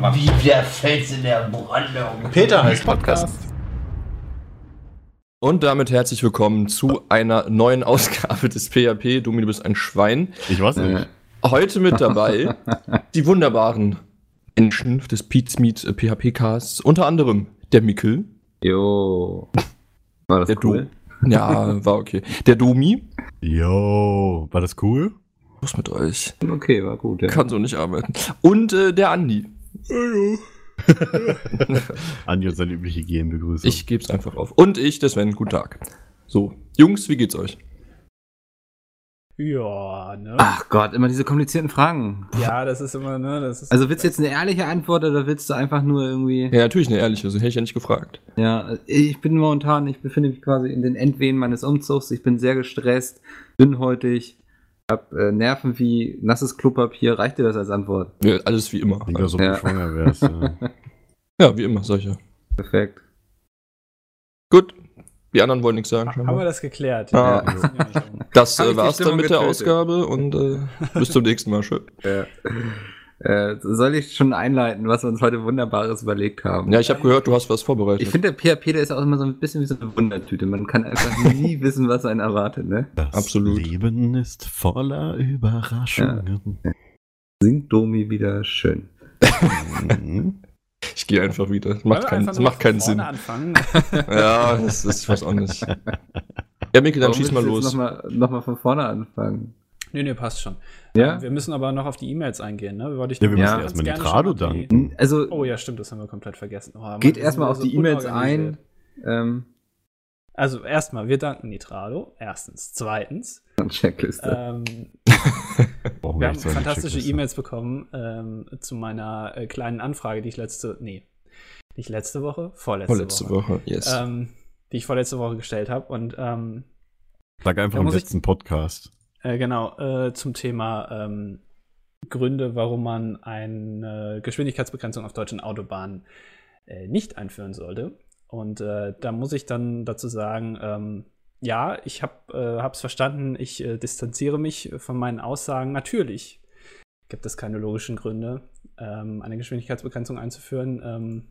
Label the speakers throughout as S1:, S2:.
S1: Wie der Fels in der Brandung.
S2: Peter heißt Podcast.
S3: Und damit herzlich willkommen zu einer neuen Ausgabe des PHP. Domi, du bist ein Schwein.
S2: Ich weiß nicht.
S3: Heute mit dabei die wunderbaren Menschen des Pete's Meet äh, PHP Casts. Unter anderem der Mikkel.
S4: Jo. War das
S3: Der
S4: cool?
S3: Do ja, war okay. Der Domi.
S2: Yo, war das cool?
S3: Was mit euch?
S4: Okay, war gut. Ja.
S3: Kann so nicht arbeiten. Und äh, der Andi.
S2: Andi und seine übliche GM-Begrüßung.
S3: Ich geb's einfach auf. Und ich, der Sven. Guten Tag. So, Jungs, wie geht's euch?
S5: Ja, ne?
S4: Ach Gott, immer diese komplizierten Fragen.
S5: Ja, das ist immer, ne? Das ist
S4: Also willst du jetzt eine ehrliche Antwort oder willst du einfach nur irgendwie.
S3: Ja, natürlich eine ehrliche, so hätte ich ja nicht gefragt.
S4: Ja, ich bin momentan, ich befinde mich quasi in den Endwehen meines Umzugs. Ich bin sehr gestresst, dünnhäutig, hab äh, Nerven wie nasses Klopapier. Reicht dir das als Antwort?
S3: Ja, alles wie immer.
S2: Digga, so
S4: Ja.
S2: ja. schwanger wärst. Ja.
S3: Ja, wie immer, solche.
S4: Perfekt.
S3: Gut. Die anderen wollen nichts sagen.
S5: Haben wir das geklärt?
S3: Ah.
S5: Ja.
S3: Das äh, war's dann mit der? Ausgabe und äh, bis zum nächsten Mal. Schön.
S4: Ja. Äh, soll ich schon einleiten, was wir uns heute Wunderbares überlegt haben?
S3: Ja, ich habe gehört, du hast was vorbereitet.
S4: Ich finde, der PHP, der ist auch immer so ein bisschen wie so eine Wundertüte. Man kann einfach nie wissen, was einen erwartet, ne?
S2: Das
S3: Absolut.
S2: Leben ist voller Überraschungen.
S4: Singt Domi wieder schön.
S3: Ich gehe einfach wieder. Das macht,
S5: einfach
S3: das macht keinen Sinn.
S5: Anfangen?
S3: Ja, das ist was auch nicht. Ja, Mikkel, dann schieß mal los.
S4: Nochmal noch mal von vorne anfangen.
S5: Nee, nee, passt schon.
S4: Ja?
S5: Wir müssen aber noch auf die E-Mails eingehen, ne? Wollte ich
S2: Ja, wir
S4: Ja.
S2: müssen
S5: ganz
S2: erstmal Nitrado danken.
S4: Also,
S5: Oh ja, stimmt, das haben wir komplett vergessen. Oh,
S4: geht erstmal auf
S5: so
S4: die E-Mails ein. Ähm,
S5: Also erstmal, wir danken Nitrado. Erstens. Zweitens,
S4: Checkliste.
S5: ähm, wir haben
S2: so
S5: fantastische. E-Mails bekommen ähm, zu meiner äh, kleinen Anfrage, die ich letzte, nee, nicht letzte Woche, vorletzte,
S3: Vorletzte
S5: Woche,
S3: Woche, yes.
S5: Ähm, die ich vorletzte Woche gestellt habe. Und ähm,
S2: Sag einfach im
S5: muss ich-
S2: letzten Podcast.
S5: Äh, genau, äh, zum Thema ähm, Gründe, warum man eine Geschwindigkeitsbegrenzung auf deutschen Autobahnen äh, nicht einführen sollte. Und äh, da muss ich dann dazu sagen, ähm, ja, ich habe es verstanden, ich äh, distanziere mich von meinen Aussagen. Natürlich gibt es keine logischen Gründe, ähm, eine Geschwindigkeitsbegrenzung einzuführen.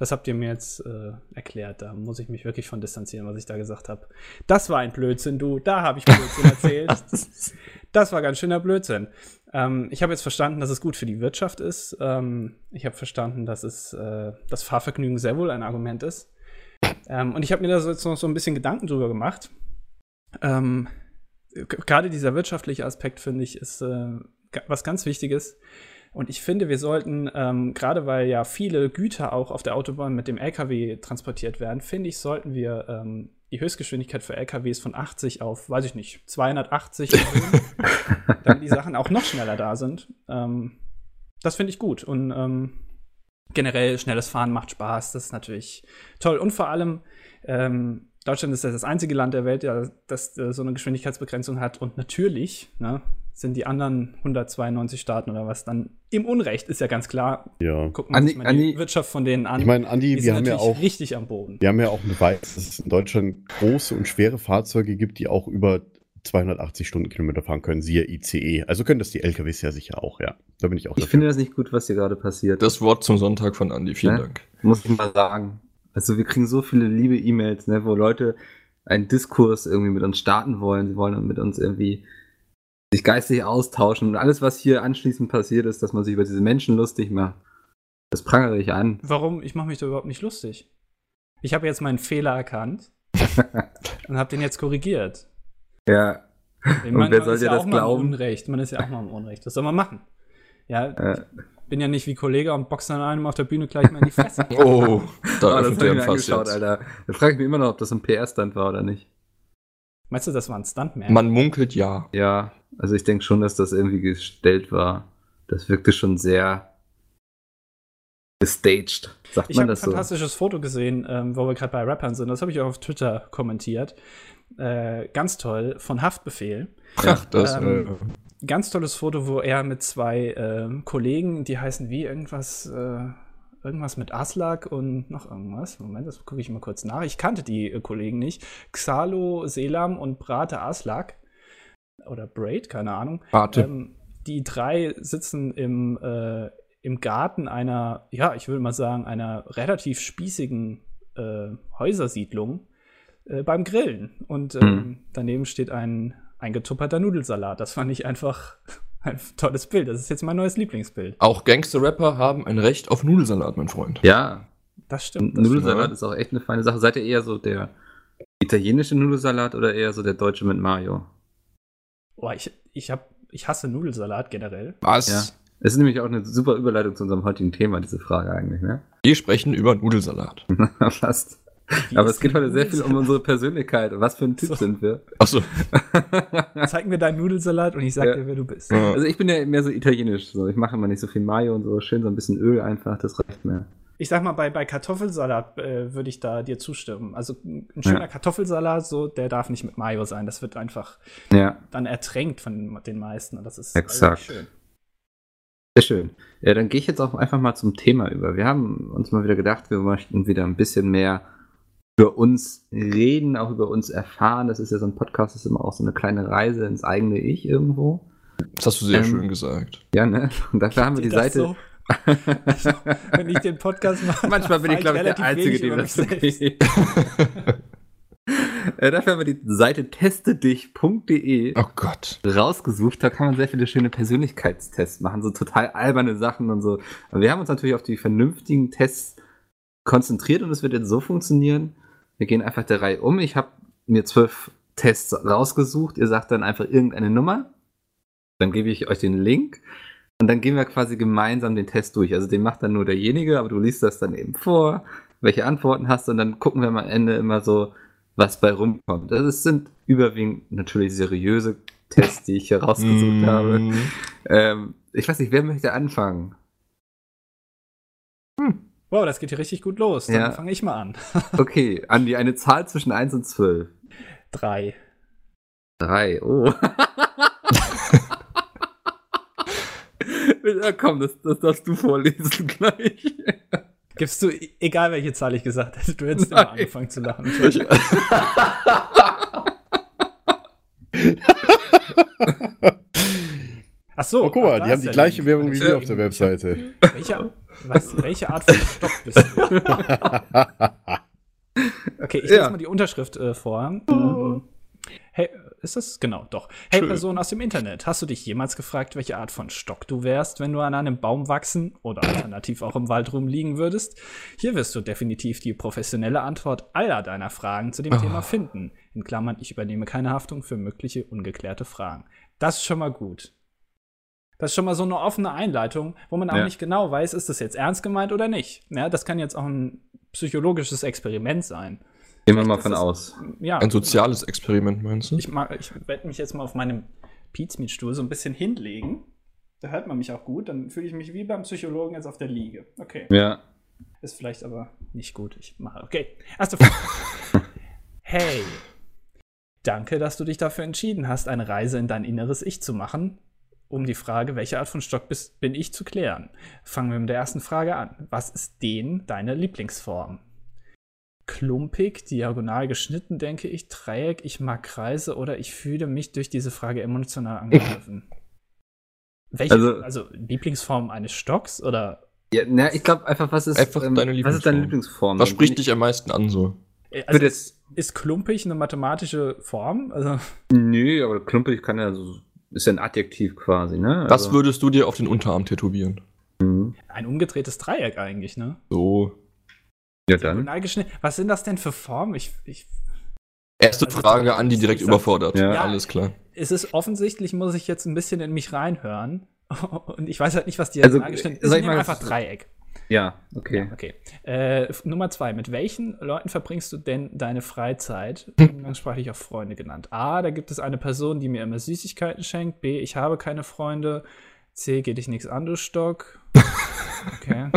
S5: Das habt ihr mir jetzt äh, erklärt. Da muss ich mich wirklich von distanzieren, was ich da gesagt habe. Das war ein Blödsinn, du. Da habe ich Blödsinn erzählt. Das war ganz schöner Blödsinn. Ähm, ich habe jetzt verstanden, dass es gut für die Wirtschaft ist. Ähm, ich habe verstanden, dass es äh, das Fahrvergnügen sehr wohl ein Argument ist. Ähm, und ich habe mir da jetzt noch so ein bisschen Gedanken drüber gemacht. Ähm, Gerade dieser wirtschaftliche Aspekt, finde ich, ist äh, was ganz Wichtiges. Und ich finde, wir sollten, ähm, gerade weil ja viele Güter auch auf der Autobahn mit dem LKW transportiert werden, finde ich, sollten wir ähm, die Höchstgeschwindigkeit für LKWs von 80 auf, weiß ich nicht, 280 erhöhen, damit die Sachen auch noch schneller da sind. Ähm, das finde ich gut. Und ähm, generell schnelles Fahren macht Spaß. Das ist natürlich toll. Und vor allem, ähm, Deutschland ist ja das einzige Land der Welt, ja, das äh, so eine Geschwindigkeitsbegrenzung hat. Und natürlich ne, sind die anderen 192 Staaten oder was dann im Unrecht, ist ja ganz klar.
S2: Ja.
S5: Gucken wir uns
S4: Andi-
S5: mal die
S4: Andi-
S5: Wirtschaft von denen an.
S2: Ich meine, Andi,
S5: die
S2: wir
S5: sind
S2: haben ja auch,
S5: richtig am Boden.
S2: wir haben ja auch einen Beweis, dass es in Deutschland große und schwere Fahrzeuge gibt, die auch über 280 Stundenkilometer fahren können, siehe ICE. Also können das die LKWs ja sicher auch, ja. Da bin ich auch
S4: ich finde das nicht gut, was hier gerade passiert.
S3: Das Wort zum Sonntag von Andi, vielen
S4: Ne?
S3: Dank.
S4: muss ich mal sagen. Also wir kriegen so viele liebe E-Mails, ne, wo Leute einen Diskurs irgendwie mit uns starten wollen. Sie wollen mit uns irgendwie sich geistig austauschen. Und alles, was hier anschließend passiert ist, dass man sich über diese Menschen lustig macht. Das prangere ich an.
S5: Warum? Ich mache mich da überhaupt nicht lustig. Ich habe jetzt meinen Fehler erkannt und habe den jetzt korrigiert.
S4: Ja.
S5: Ich
S4: Und wer
S5: man
S4: soll
S5: ist
S4: dir
S5: ja
S4: das
S5: auch mal im
S4: glauben?
S5: Unrecht. Man ist ja auch mal im Unrecht. Was soll man machen? Ja,
S4: Äh,
S5: bin ja nicht wie Kollege und boxe dann einem auf der Bühne gleich mal in die Fresse.
S3: Oh, da
S4: ah, das
S3: öffnet
S4: habe ich mir angeschaut,
S3: jetzt.
S4: Alter. Da frage ich mich immer noch, ob das ein PR-Stand war oder nicht.
S5: Meinst du, das war ein Stuntman?
S3: Man munkelt ja.
S4: Ja, also ich denke schon, dass das irgendwie gestellt war. Das wirkte schon sehr gestaged. Sagt
S5: ich
S4: man
S5: habe ein
S4: das so?
S5: fantastisches Foto gesehen, ähm, wo wir gerade bei Rappern sind. Das habe ich auch auf Twitter kommentiert. Äh, ganz toll, von Haftbefehl.
S3: Ach, das.
S5: Ähm,
S3: äh,
S5: Ganz tolles Foto, wo er mit zwei ähm, Kollegen, die heißen wie irgendwas, äh, irgendwas mit Aslak und noch irgendwas. Moment, das gucke ich mal kurz nach. Ich kannte die äh, Kollegen nicht. Xalo, Selam und Brate Aslak. Oder Braid, keine Ahnung.
S3: Warte.
S5: Ähm, die drei sitzen im, äh, im Garten einer, ja, ich würde mal sagen, einer relativ spießigen äh, Häusersiedlung äh, beim Grillen. Und ähm,
S4: Hm.
S5: daneben steht ein eingetupperter Nudelsalat. Das fand ich einfach ein tolles Bild. Das ist jetzt mein neues Lieblingsbild.
S3: Auch Gangster-Rapper haben ein Recht auf Nudelsalat, mein Freund.
S4: Ja,
S5: Das stimmt. Das
S4: Nudelsalat
S3: stimmt.
S4: ist auch echt eine feine Sache. Seid ihr eher so der italienische Nudelsalat oder eher so der deutsche mit Mayo?
S5: Boah, ich, ich, hab, ich hasse Nudelsalat generell.
S3: Was?
S4: Ja. Es ist nämlich auch eine super Überleitung zu unserem heutigen Thema, diese Frage eigentlich, ne?
S3: Wir sprechen über Nudelsalat.
S4: Fast.
S5: Wie
S4: Aber es geht heute sehr viel um unsere Persönlichkeit. Was für ein Typ
S5: So.
S4: sind wir?
S3: Achso.
S5: Zeig mir deinen Nudelsalat und ich sag
S4: Ja.
S5: dir, wer du bist.
S3: Ja.
S4: Also ich bin ja mehr so italienisch. So. Ich mache immer nicht so viel Mayo und so. Schön so ein bisschen Öl einfach, das reicht mir.
S5: Ich sag mal, bei, bei Kartoffelsalat äh, würde ich da dir zustimmen. Also ein schöner
S4: Ja.
S5: Kartoffelsalat, so, der darf nicht mit Mayo sein. Das wird einfach
S4: Ja,
S5: dann ertränkt von den meisten. Und das ist
S4: Exakt.
S5: schön.
S4: sehr schön. Ja, dann gehe ich jetzt auch einfach mal zum Thema über. Wir haben uns mal wieder gedacht, wir möchten wieder ein bisschen mehr über uns reden, auch über uns erfahren. Das ist ja so ein Podcast, das ist immer auch so eine kleine Reise ins eigene Ich irgendwo.
S3: Das hast du sehr
S4: Ähm,
S3: schön gesagt.
S4: Ja, ne? Und dafür haben wir die Seite.
S5: so? Wenn ich den Podcast mache,
S4: Manchmal bin ich, glaube ich, der Einzige, dem
S5: über
S4: das so
S5: selbst.
S4: geht. Äh, Dafür haben wir die Seite testedich.de
S3: Oh Gott.
S4: rausgesucht. Da kann man sehr viele schöne Persönlichkeitstests machen, so total alberne Sachen und so. Aber wir haben uns natürlich auf die vernünftigen Tests konzentriert und es wird jetzt so funktionieren. Wir gehen einfach der Reihe um. Ich habe mir zwölf Tests rausgesucht. Ihr sagt dann einfach irgendeine Nummer. Dann gebe ich euch den Link. Und dann gehen wir quasi gemeinsam den Test durch. Also den macht dann nur derjenige, aber du liest das dann eben vor, welche Antworten hast und dann gucken wir am Ende immer so, was bei rumkommt. Also es sind überwiegend natürlich seriöse Tests, die ich hier rausgesucht habe.
S3: Mm.
S4: Ähm, ich weiß nicht, wer möchte anfangen?
S5: Wow, das geht hier richtig gut los. Dann
S4: Ja.
S5: fange ich mal an.
S4: Okay, Andi, eine Zahl zwischen 1 und 12.
S5: Drei.
S4: Drei, oh. ja, komm, das, das darfst du vorlesen gleich.
S5: Gibst du, egal welche Zahl ich gesagt hätte, du hättest immer
S4: Nein.
S5: angefangen zu lachen. Ach so.
S2: Oh, guck mal, die haben die gleiche. Werbung wie wir auf der Webseite.
S5: Welche, was, welche Art von Stock bist du? Okay, ich lese
S4: Ja.
S5: mal die Unterschrift äh, vor. Ähm, Hey, ist das? Genau, doch. Hey,
S3: Schön.
S5: Person aus dem Internet, hast du dich jemals gefragt, welche Art von Stock du wärst, wenn du an einem Baum wachsen oder alternativ auch im Wald rumliegen würdest? Hier wirst du definitiv die professionelle Antwort aller deiner Fragen zu dem
S3: Oh.
S5: Thema finden. In Klammern, ich übernehme keine Haftung für mögliche ungeklärte Fragen. Das ist schon mal gut. Das ist schon mal so eine offene Einleitung, wo man auch
S4: Ja.
S5: nicht genau weiß, ist das jetzt ernst gemeint oder nicht. Ja, das kann jetzt auch ein psychologisches Experiment sein.
S4: Gehen wir mal von aus.
S5: Ja,
S3: Ein soziales Experiment, meinst du?
S5: ich, mag, ich werde mich jetzt mal auf meinem Pizmeet-Stuhl so ein bisschen hinlegen. Da hört man mich auch gut. Dann fühle ich mich wie beim Psychologen jetzt auf der Liege. Okay.
S4: Ja.
S5: Ist vielleicht aber nicht gut. Ich mache. Okay. Erste Frage. hey. Danke, dass du dich dafür entschieden hast, eine Reise in dein inneres Ich zu machen, um die Frage, welche Art von Stock bist, bin ich, zu klären. Fangen wir mit der ersten Frage an. Was ist den deine Lieblingsform? Klumpig, diagonal geschnitten, denke ich, Dreieck, ich mag Kreise oder ich fühle mich durch diese Frage emotional angegriffen. Welche,
S4: Also-
S5: also, Lieblingsform eines Stocks oder
S4: ja na, ich glaube einfach, was ist,
S3: Einfach deine
S4: was ist deine
S3: Lieblingsform.
S4: Lieblingsform?
S3: Was spricht dich am meisten an so?
S5: Äh, Also
S4: jetzt-
S5: ist, ist klumpig eine mathematische Form? Also,
S4: Nö, aber klumpig kann ja so, ist ja ein Adjektiv quasi, ne?
S3: Was
S4: Also-
S3: würdest du dir auf den Unterarm tätowieren?
S4: Mhm.
S5: ein umgedrehtes Dreieck eigentlich, ne?
S3: So.
S4: Ja, dann.
S5: Was sind das denn für Formen? Ich, ich,
S3: Erste
S5: Also,
S3: Frage an die direkt überfordert.
S4: Ja.
S5: Ja.
S3: Alles klar.
S5: es ist offensichtlich, muss ich jetzt ein bisschen in mich reinhören. Und ich weiß halt nicht, was
S4: Also,
S5: diagonal geschnitten ist.
S4: soll
S5: Ich
S4: mal-
S5: einfach Dreieck.
S4: Ja, okay.
S5: Ja, okay. Äh, Nummer zwei. Mit welchen Leuten verbringst du denn deine Freizeit? Umgangssprachlich auch Freunde genannt. A, da gibt es eine Person, die mir immer Süßigkeiten schenkt. B, ich habe keine Freunde. C, geht dich nichts an, du Stock. Okay.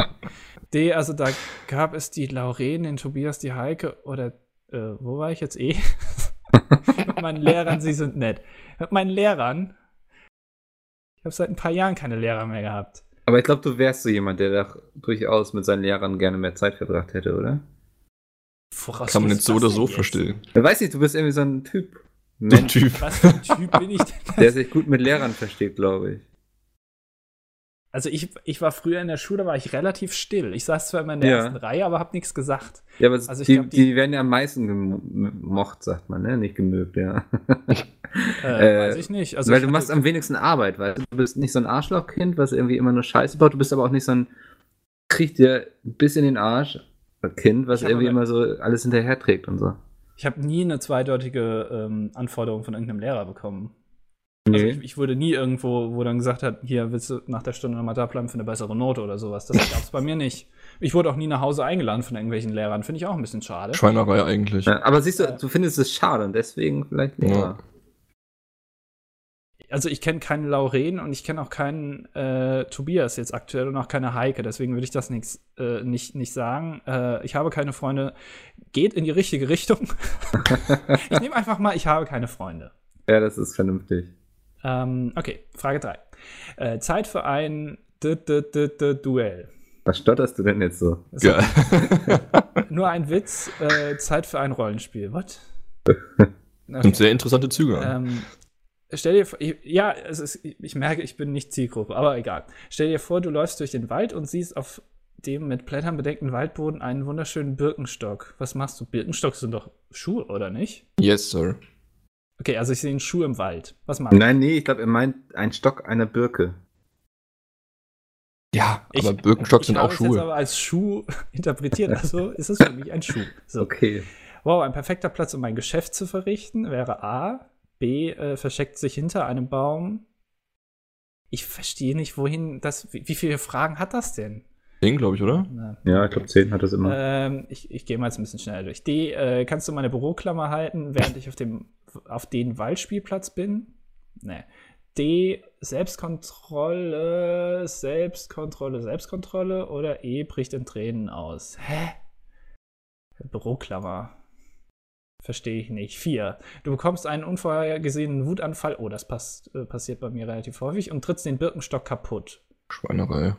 S5: D, also da gab es die Lauren, den Tobias, die Heike oder äh, wo war ich jetzt eh? Mit meinen Lehrern, sie sind nett. Mit meinen Lehrern. Ich habe seit ein paar Jahren keine Lehrer mehr gehabt.
S4: Aber ich glaube, du wärst so jemand, der doch durchaus mit seinen Lehrern gerne mehr Zeit verbracht hätte, oder?
S5: Woraus
S3: Kann man jetzt so oder so
S5: jetzt?
S3: verstehen.
S4: Ich weiß nicht, du bist irgendwie so ein Typ.
S3: Der
S4: Mensch,
S3: Typ.
S5: Was für ein Typ bin ich denn?
S4: der sich gut mit Lehrern versteht, glaube ich.
S5: Also ich, ich war früher in der Schule, war ich relativ still. Ich saß zwar immer in der
S4: Ja.
S5: ersten Reihe, aber habe nichts gesagt.
S4: Ja, aber
S5: Also
S4: die,
S5: glaub, die-
S4: die, werden ja am meisten gemocht, sagt man, ne? Nicht gemögt, ja.
S5: Äh,
S4: Äh,
S5: weiß ich nicht. Also
S4: Weil
S5: ich
S4: du machst am wenigsten Arbeit, weil du bist nicht so ein Arschlochkind, was irgendwie immer nur Scheiße baut. Du bist aber auch nicht so ein kriegt dir ein bisschen den Arsch Kind, was irgendwie immer so alles hinterher trägt und so.
S5: Ich habe nie eine zweideutige ähm, Anforderung von irgendeinem Lehrer bekommen. Also
S4: Nee.
S5: ich, ich wurde nie irgendwo, wo dann gesagt hat, hier willst du nach der Stunde nochmal da bleiben für eine bessere Note oder sowas. Das gab es bei mir nicht. Ich wurde auch nie nach Hause eingeladen von irgendwelchen Lehrern. Finde ich auch ein bisschen schade.
S3: Schweinerei eigentlich.
S4: Ja, aber siehst du, du findest es schade und deswegen vielleicht nicht.
S3: Ja.
S5: Also ich kenne keinen Lauren und ich kenne auch keinen äh, Tobias jetzt aktuell und auch keine Heike. Deswegen würde ich das nix, äh, nicht, nicht sagen. Äh, ich habe keine Freunde. Geht in die richtige Richtung. ich nehme einfach mal, ich habe keine Freunde.
S4: Ja, das ist vernünftig.
S5: Ähm, okay, Frage 3. Äh, Zeit für ein D -D -D -D Duell.
S4: Was stotterst du denn jetzt so?
S5: Ist
S3: Geil.
S5: Nur ein Witz, äh, Zeit für ein Rollenspiel. Was?
S3: Sind sehr interessante Züge.
S5: Ähm, stell dir vor, ich, ja, es ist, ich merke, ich bin nicht Zielgruppe, aber egal. Stell dir vor, du läufst durch den Wald und siehst auf dem mit Blättern bedeckten Waldboden einen wunderschönen Birkenstock. Was machst du? Birkenstocks sind doch Schuhe, oder nicht?
S3: Yes, sir.
S5: Okay, also ich sehe einen Schuh im Wald. Was machst du?
S4: Nein, nee, ich glaube, er meint ein Stock einer Birke.
S3: Ja,
S5: Ich-
S3: aber Birkenstocks sind
S5: ich habe
S3: auch
S5: es jetzt
S3: Schuhe.
S5: aber als Schuh interpretiert, also ist es für mich ein Schuh. So.
S4: Okay.
S5: Wow, ein perfekter Platz, um mein Geschäft zu verrichten, wäre A. B. Äh, versteckt sich hinter einem Baum. Ich verstehe nicht, wohin das. Wie, wie viele Fragen hat das denn?
S3: Den, glaube ich, oder?
S5: Na,
S4: Ja, ich glaube, 10 hat das immer.
S5: ähm, ich ich gehe mal jetzt ein bisschen schneller durch. D. Äh, kannst du meine Büroklammer halten, während ich auf dem auf den Waldspielplatz bin? Nee. D. Selbstkontrolle, Selbstkontrolle, Selbstkontrolle oder E. bricht in Tränen aus. Hä? Büroklammer. Verstehe ich nicht. Vier. Du bekommst einen unvorhergesehenen Wutanfall. Oh, das passt, äh, passiert bei mir relativ häufig und trittst den Birkenstock kaputt.
S3: Schweinerei.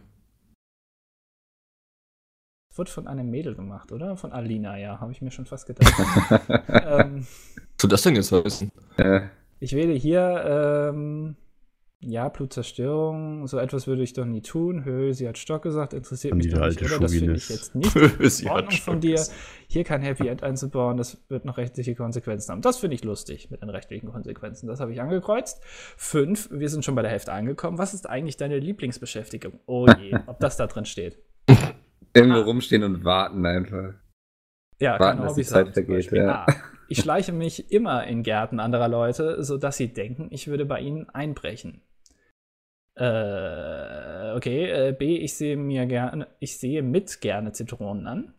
S5: Das wird von einem Mädel gemacht, oder? Von Alina, ja, habe ich mir schon fast gedacht. ähm,
S3: soll das denn jetzt heißen?
S4: äh,
S5: ich wähle hier, ähm, ja, Blutzerstörung, so etwas würde ich doch nie tun. Hö, sie hat Stock gesagt, interessiert
S2: An
S5: mich doch nicht,
S2: alte
S5: oder? Das finde ich jetzt nicht
S3: Sie
S5: in
S3: hat
S5: Ordnung von
S3: Stock
S5: dir,
S3: gesagt.
S5: hier kein Happy End einzubauen, das wird noch rechtliche Konsequenzen haben. Das finde ich lustig mit den rechtlichen Konsequenzen. Das habe ich angekreuzt. Fünf, wir sind schon bei der Hälfte angekommen. Was ist eigentlich deine Lieblingsbeschäftigung? Oh je, ob das da drin steht.
S4: irgendwo
S5: Ah.
S4: rumstehen und warten einfach.
S5: Ja,
S4: Warten, die
S5: Hobbys
S4: Zeit vergeht, ja.
S5: A. Ich schleiche mich immer in Gärten anderer Leute, sodass sie denken, ich würde bei ihnen einbrechen. Äh, okay. Äh, B. Ich sehe mir gerne, ich sehe mit gerne Zitronen an.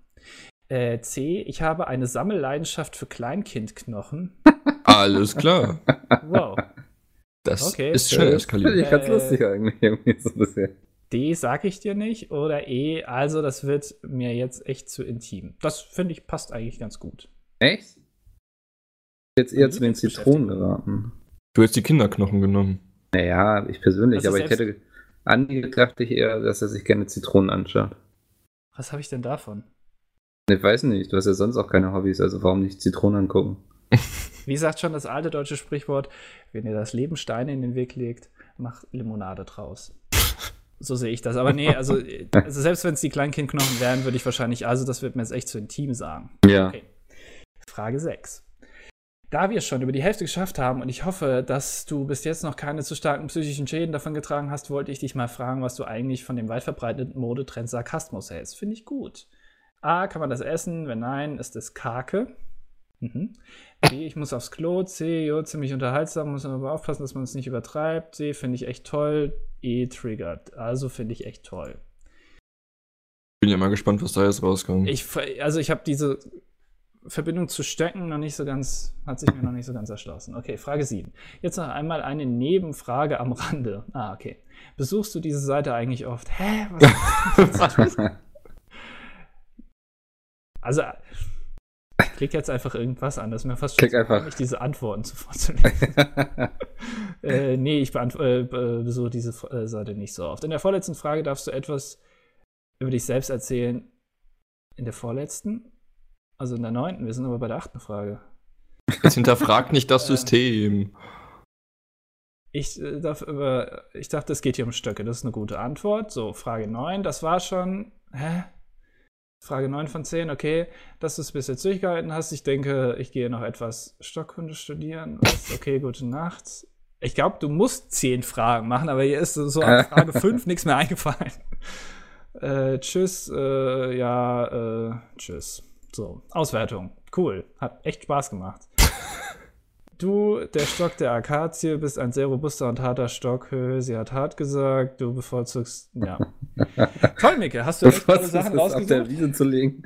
S5: Äh, C. Ich habe eine Sammelleidenschaft für Kleinkindknochen.
S3: Alles klar.
S5: Wow.
S3: Das
S5: Okay.
S3: ist schnell eskaliert.
S4: ich ganz
S5: Äh,
S4: lustig eigentlich irgendwie so ein bisschen.
S5: D. Sag ich dir nicht. Oder E. Also, das wird mir jetzt echt zu intim. Das finde ich passt eigentlich ganz gut.
S4: Echt? Jetzt eher zu den Zitronen geraten.
S3: Du hättest die Kinderknochen genommen.
S4: Naja, ich persönlich, aber ich hätte Andi gedacht ich eher, dass er sich gerne Zitronen anschaut.
S5: Was habe ich denn davon?
S4: Ich weiß nicht, du hast ja sonst auch keine Hobbys, also warum nicht Zitronen angucken?
S5: Wie sagt schon das alte deutsche Sprichwort, wenn ihr das Leben Steine in den Weg legt, macht Limonade draus. So sehe ich das. Aber nee, also, also selbst wenn es die Kleinkindknochen wären, würde ich wahrscheinlich, also das wird mir jetzt echt zu intim sagen.
S4: Ja.
S5: Okay. Frage 6. Da wir schon über die Hälfte geschafft haben und ich hoffe, dass du bis jetzt noch keine zu starken psychischen Schäden davon getragen hast, wollte ich dich mal fragen, was du eigentlich von dem weit verbreiteten Modetrend Sarkasmus hältst. Finde ich gut. A, kann man das essen? Wenn nein, ist es Kake. Mhm. B, ich muss aufs Klo. C, jo, ziemlich unterhaltsam, muss man aber aufpassen, dass man es nicht übertreibt. D, finde ich echt toll. E, triggert. Also finde ich echt toll.
S3: Bin ja mal gespannt, was da jetzt rauskommt.
S5: Ich, also ich habe diese Verbindung zu Stöcken noch nicht so ganz, hat sich mir noch nicht so ganz erschlossen. Okay, Frage 7. Jetzt noch einmal eine Nebenfrage am Rande. Ah, okay. Besuchst du diese Seite eigentlich oft? Hä? Was? also, klick jetzt einfach irgendwas an. Das ist mir fast zu
S4: einfach.
S5: peinlich, diese Antworten zu vorzulesen. äh, nee, ich beant- äh, be- besuche diese äh, Seite nicht so oft. In der vorletzten Frage darfst du etwas über dich selbst erzählen. In der vorletzten? Also in der neunten. Wir sind aber bei der achten Frage.
S3: Jetzt hinterfrag nicht das System.
S5: Ich, äh, darf, über, ich dachte, es geht hier um Stöcke. Das ist eine gute Antwort. So, Frage 9, das war schon. Hä? Frage 9 von 10, okay, dass du es bis jetzt durchgehalten hast. Ich denke, ich gehe noch etwas Stockkunde studieren. Was? Okay, gute Nacht. Ich glaube, du musst 10 Fragen machen, aber hier ist so an Frage 5 nichts mehr eingefallen. Äh, tschüss, äh, ja, äh, tschüss. So, Auswertung. Cool. Hat echt Spaß gemacht. Du, der Stock der Akazie, bist ein sehr robuster und harter Stock. Sie hat hart gesagt. Du bevorzugst. Ja. Toll, Micke. Hast du echt tolle Sachen
S4: ist auf der
S5: rausgesucht?
S4: Wiese zu legen?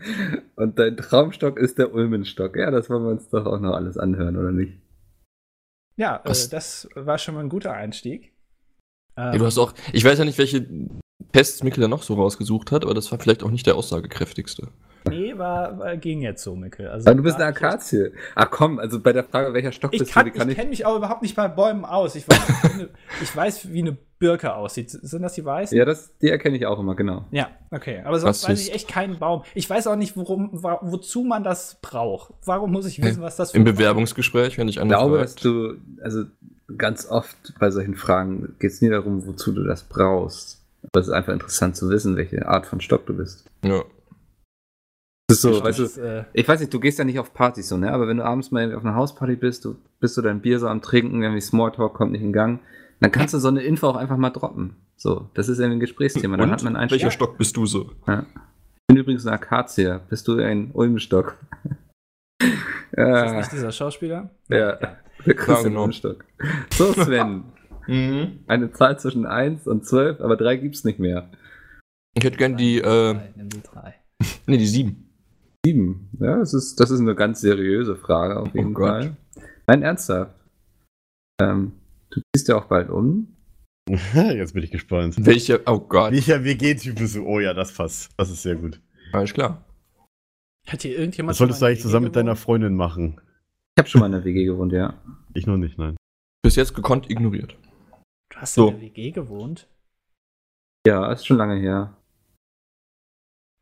S4: Und dein Traumstock ist der Ulmenstock. Ja, das wollen wir uns doch auch noch alles anhören, oder nicht?
S5: Ja, äh, das war schon mal ein guter Einstieg.
S3: Ja, du hast auch, ich weiß ja nicht, welche Tests Mikkel da noch so rausgesucht hat, aber das war vielleicht auch nicht der aussagekräftigste.
S5: War, war, ging jetzt so, Micke. Also,
S4: Aber du bist eine
S5: ich
S4: Akazie. Ach komm, also bei der Frage, welcher Stock
S5: Ich,
S4: bist
S5: kann,
S4: du, die
S5: ich
S4: kann ich.
S5: kenne mich auch überhaupt nicht bei Bäumen aus. Ich weiß, wie eine, ich weiß, wie eine Birke aussieht. Sind das die weißen?
S4: Ja, das, die erkenne ich auch immer, genau.
S5: Ja, okay. Aber sonst
S3: Was
S5: weiß ich echt keinen Baum. Ich weiß auch nicht, worum, wa- wozu man das braucht. Warum muss ich wissen, was das für
S3: Im Bewerbungsgespräch, wenn ich
S4: Ich
S3: einer
S4: glaube, dass du, also ganz oft bei solchen Fragen geht es nie darum, wozu du das brauchst. Aber es ist einfach interessant zu wissen, welche Art von Stock du bist.
S3: Ja.
S4: Das ist so,
S5: ist?
S4: weißt du,
S5: äh,
S4: ich weiß nicht, du gehst ja nicht auf Partys so, ne? Aber wenn du abends mal auf einer Hausparty bist, du bist du dein Bier so am Trinken, irgendwie Smalltalk kommt nicht in Gang, dann kannst du so eine Info auch einfach mal droppen. So, das ist irgendwie ein Gesprächsthema. Dann
S3: Und
S4: hat man einen
S3: welcher
S5: Ja.
S3: Stock bist du so?
S4: Ja. Ich bin übrigens eine Akazie. Bist du ein Ulmenstock?
S5: ist das
S4: ja,
S5: nicht dieser Schauspieler?
S4: ja, der Christian
S3: genau.
S4: Ulmenstock. So, Sven.
S3: Mhm.
S4: Eine Zahl zwischen 1 und 12, aber 3 gibt's nicht mehr.
S3: Ich hätte gern die, äh,
S5: Nimm die drei.
S3: nee, die sieben.
S4: 7. Ja, das ist, das ist eine ganz seriöse Frage auf jeden
S3: Oh.
S4: Fall. Nein, ernsthaft. Ähm, du ziehst ja auch bald um.
S2: Jetzt bin ich gespannt.
S3: Welcher, oh Gott,
S2: Welcher WG-Typ bist du? Oh ja, das passt. Das ist sehr gut.
S3: alles klar.
S5: Hat hier irgendjemand
S2: Das solltest du eigentlich zusammen
S5: WG
S2: mit deiner
S5: gewohnt?
S2: Freundin machen.
S4: Ich habe schon mal in der WG gewohnt, ja.
S2: Ich noch nicht, nein.
S3: Bis jetzt gekonnt ignoriert.
S5: Du hast
S3: So.
S5: in der WG gewohnt?
S4: Ja, ist schon lange her.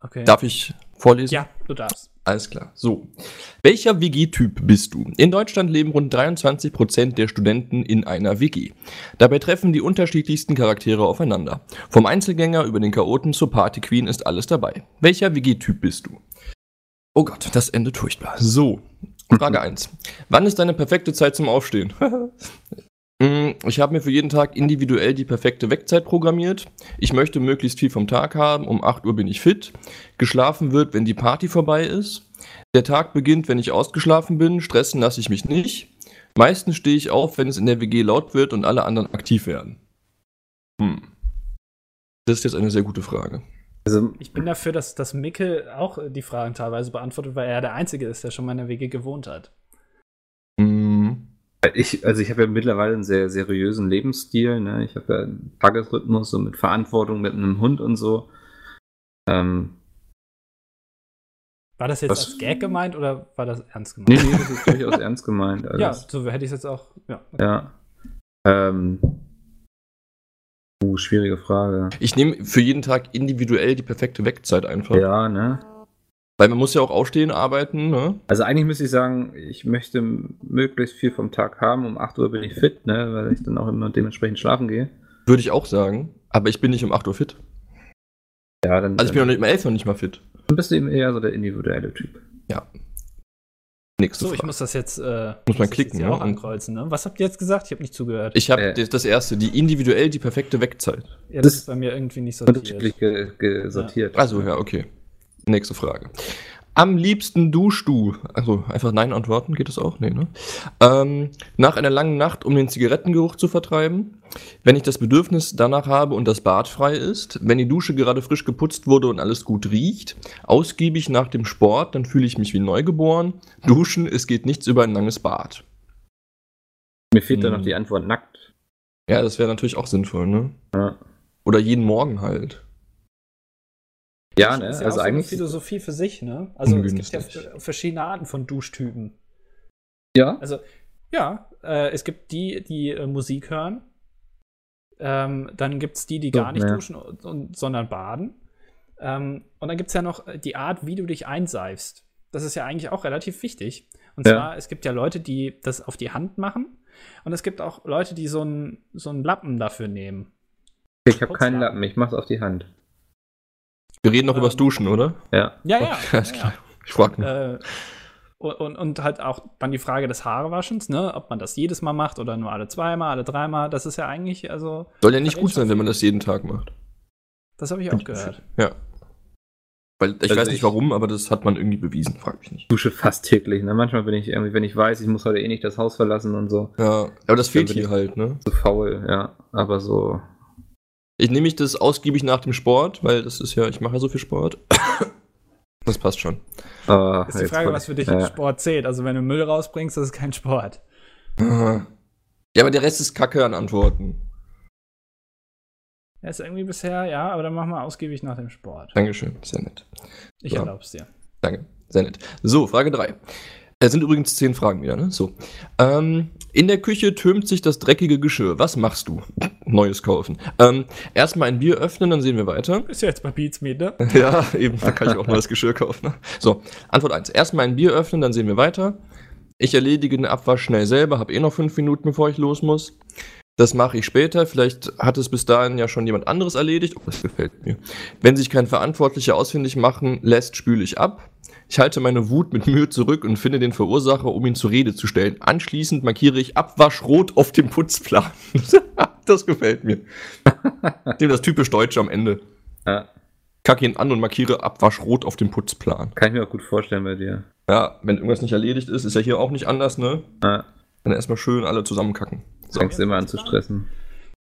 S5: Okay.
S3: Darf ich vorlesen?
S5: ja, du darfst.
S3: Alles klar. So. Welcher WG-Typ bist du? In Deutschland leben rund 23% der Studenten in einer WG. Dabei treffen die unterschiedlichsten Charaktere aufeinander. Vom Einzelgänger über den Chaoten zur Partyqueen ist alles dabei. Welcher WG-Typ bist du? Oh Gott, das endet furchtbar. So. Frage 1. Wann ist deine perfekte Zeit zum Aufstehen? Mm, Ich habe mir für jeden Tag individuell die perfekte Wegzeit programmiert. Ich möchte möglichst viel vom Tag haben. Um 8 Uhr bin ich fit. Geschlafen wird, wenn die Party vorbei ist. Der Tag beginnt, wenn ich ausgeschlafen bin. Stressen lasse ich mich nicht. Meistens stehe ich auf, wenn es in der WG laut wird und alle anderen aktiv werden. Hm. Das ist jetzt eine sehr gute Frage.
S4: Also,
S5: Ich bin dafür, dass, dass Micke auch die Fragen teilweise beantwortet, weil er der Einzige ist, der schon mal in der WG gewohnt hat.
S4: Ich, also ich habe ja mittlerweile einen sehr seriösen Lebensstil. Ne? Ich habe ja einen Tagesrhythmus so mit Verantwortung mit einem Hund und so. Ähm,
S5: War das jetzt
S4: Was?
S5: als Gag gemeint oder war das ernst gemeint?
S4: nee, nee, das ist durchaus ernst gemeint. Also
S5: Ja, so hätte ich es jetzt auch. Ja.
S4: ja. Ähm, uh, schwierige Frage.
S3: Ich nehme für jeden Tag individuell die perfekte Wegzeit einfach.
S4: Ja, ne?
S3: Weil man muss ja auch aufstehen, arbeiten, ne?
S4: Also eigentlich müsste ich sagen, ich möchte möglichst viel vom Tag haben. Um 8 Uhr bin ich fit, ne? weil ich dann auch immer dementsprechend schlafen gehe.
S3: Würde ich auch sagen. Aber ich bin nicht um 8 Uhr fit.
S4: Ja, dann,
S3: Also ich bin
S4: dann,
S3: noch nicht um 11 Uhr nicht mal fit.
S4: dann bist du eben eher so der individuelle Typ.
S3: Nächste
S5: So, ich
S3: Frage.
S5: muss das jetzt, äh,
S3: Muss man klicken, ne?
S5: auch ankreuzen. Ne? Was habt ihr jetzt gesagt? Ich habe nicht zugehört.
S3: Ich habe
S4: Äh.
S3: das erste, die individuell die perfekte Wegzeit.
S5: ja, das
S4: das-
S5: ist bei mir irgendwie nicht sortiert.
S4: Unterschiedlich ge ge sortiert.
S3: Also ja, okay. Nächste Frage. Am liebsten duschst du. Also einfach Nein antworten, geht das auch? Nee, ne? Ähm, nach einer langen Nacht, um den Zigarettengeruch zu vertreiben. Wenn ich das Bedürfnis danach habe und das Bad frei ist. Wenn die Dusche gerade frisch geputzt wurde und alles gut riecht. Ausgiebig nach dem Sport, dann fühle ich mich wie neugeboren. Duschen, es geht nichts über ein langes Bad.
S4: Mir fehlt da
S3: Hm.
S4: noch die Antwort nackt.
S3: Ja, das wäre natürlich auch sinnvoll, ne?
S4: Ja,
S3: Oder jeden Morgen halt.
S4: Ja ne?
S5: ist ja
S4: Also
S5: auch so eine
S4: eigentlich.
S5: Philosophie für sich, ne? Also es gibt ja verschiedene Arten von Duschtypen.
S4: Ja,
S5: Also, ja, äh, es gibt die, die äh, Musik hören. Ähm, dann gibt es die, die
S4: So,
S5: gar nicht
S4: ja.
S5: duschen, und, und, sondern baden. Ähm, und dann gibt es ja noch äh, die Art, wie du dich einseifst. Das ist ja eigentlich auch relativ wichtig. Und
S4: Ja.
S5: zwar, es gibt ja Leute, die das auf die Hand machen. Und es gibt auch Leute, die so einen so einen Lappen dafür nehmen.
S4: Ich habe keinen. Lappen, ich mach's auf die Hand.
S3: Wir reden noch
S5: Ähm,
S3: übers Duschen, oder?
S4: Ja.
S5: Ja, ja.
S3: Alles
S5: ja,
S3: klar. Ich frag mich.
S5: ja. Äh, und, und, und halt auch dann die Frage des Haarewaschens, ne? Ob man das jedes Mal macht oder nur alle zweimal, alle dreimal. Das ist ja eigentlich, also,
S3: Soll ja nicht gut sein, wenn man das jeden Tag macht.
S5: das habe ich auch gehört.
S3: Ja. Weil ich
S4: Also
S3: weiß nicht
S4: ich-
S3: warum, aber das hat man irgendwie bewiesen, frag mich nicht.
S4: Dusche fast täglich. Ne? Manchmal bin ich irgendwie, wenn ich weiß, ich muss heute eh nicht das Haus verlassen und so,
S3: Ja, aber das fehlt hier halt, ne?
S4: zu faul, ja. Aber so.
S3: Ich nehme mich das ausgiebig nach dem Sport, weil das ist ja, ich mache ja so viel Sport. Das passt schon.
S4: Äh,
S5: Ist die Frage, was für dich
S4: ja.
S5: Sport zählt. Also, wenn du Müll rausbringst, das ist kein Sport.
S3: Ja, aber der Rest ist Kacke an Antworten.
S5: Ja, ist irgendwie bisher, ja, aber dann machen wir ausgiebig nach dem Sport.
S3: Dankeschön, sehr nett.
S5: Ich
S3: Ja.
S5: erlaub's dir.
S3: Danke, sehr nett. So, Frage 3. Es sind übrigens zehn Fragen wieder, ne? So. Ähm, in der Küche türmt sich das dreckige Geschirr. Was machst du? Neues kaufen. Ähm, erstmal ein Bier öffnen, dann sehen wir weiter.
S5: Ist ja jetzt bei Beats Meet, ne?
S3: Ja, eben, da kann ich auch neues Geschirr kaufen. Ne? So, Antwort 1. Erstmal ein Bier öffnen, dann sehen wir weiter. Ich erledige den Abwasch schnell selber, habe eh noch fünf Minuten, bevor ich los muss. Das mache ich später. Vielleicht hat es bis dahin ja schon jemand anderes erledigt. Oh, das gefällt mir. Wenn sich kein Verantwortlicher ausfindig machen lässt, spüle ich ab. Ich halte meine Wut mit Mühe zurück und finde den Verursacher, um ihn zur Rede zu stellen. Anschließend markiere ich Abwasch rot auf dem Putzplan. das gefällt mir. Dem das typisch Deutsche am Ende.
S4: Ja,
S3: Kacke ihn an und markiere Abwasch rot auf dem Putzplan.
S4: kann ich mir auch gut vorstellen bei dir.
S3: Ja, wenn irgendwas nicht erledigt ist, ist ja hier auch nicht anders, ne?
S4: Ja,
S3: Dann erstmal schön alle zusammenkacken. So.
S4: fängst immer an zu stressen.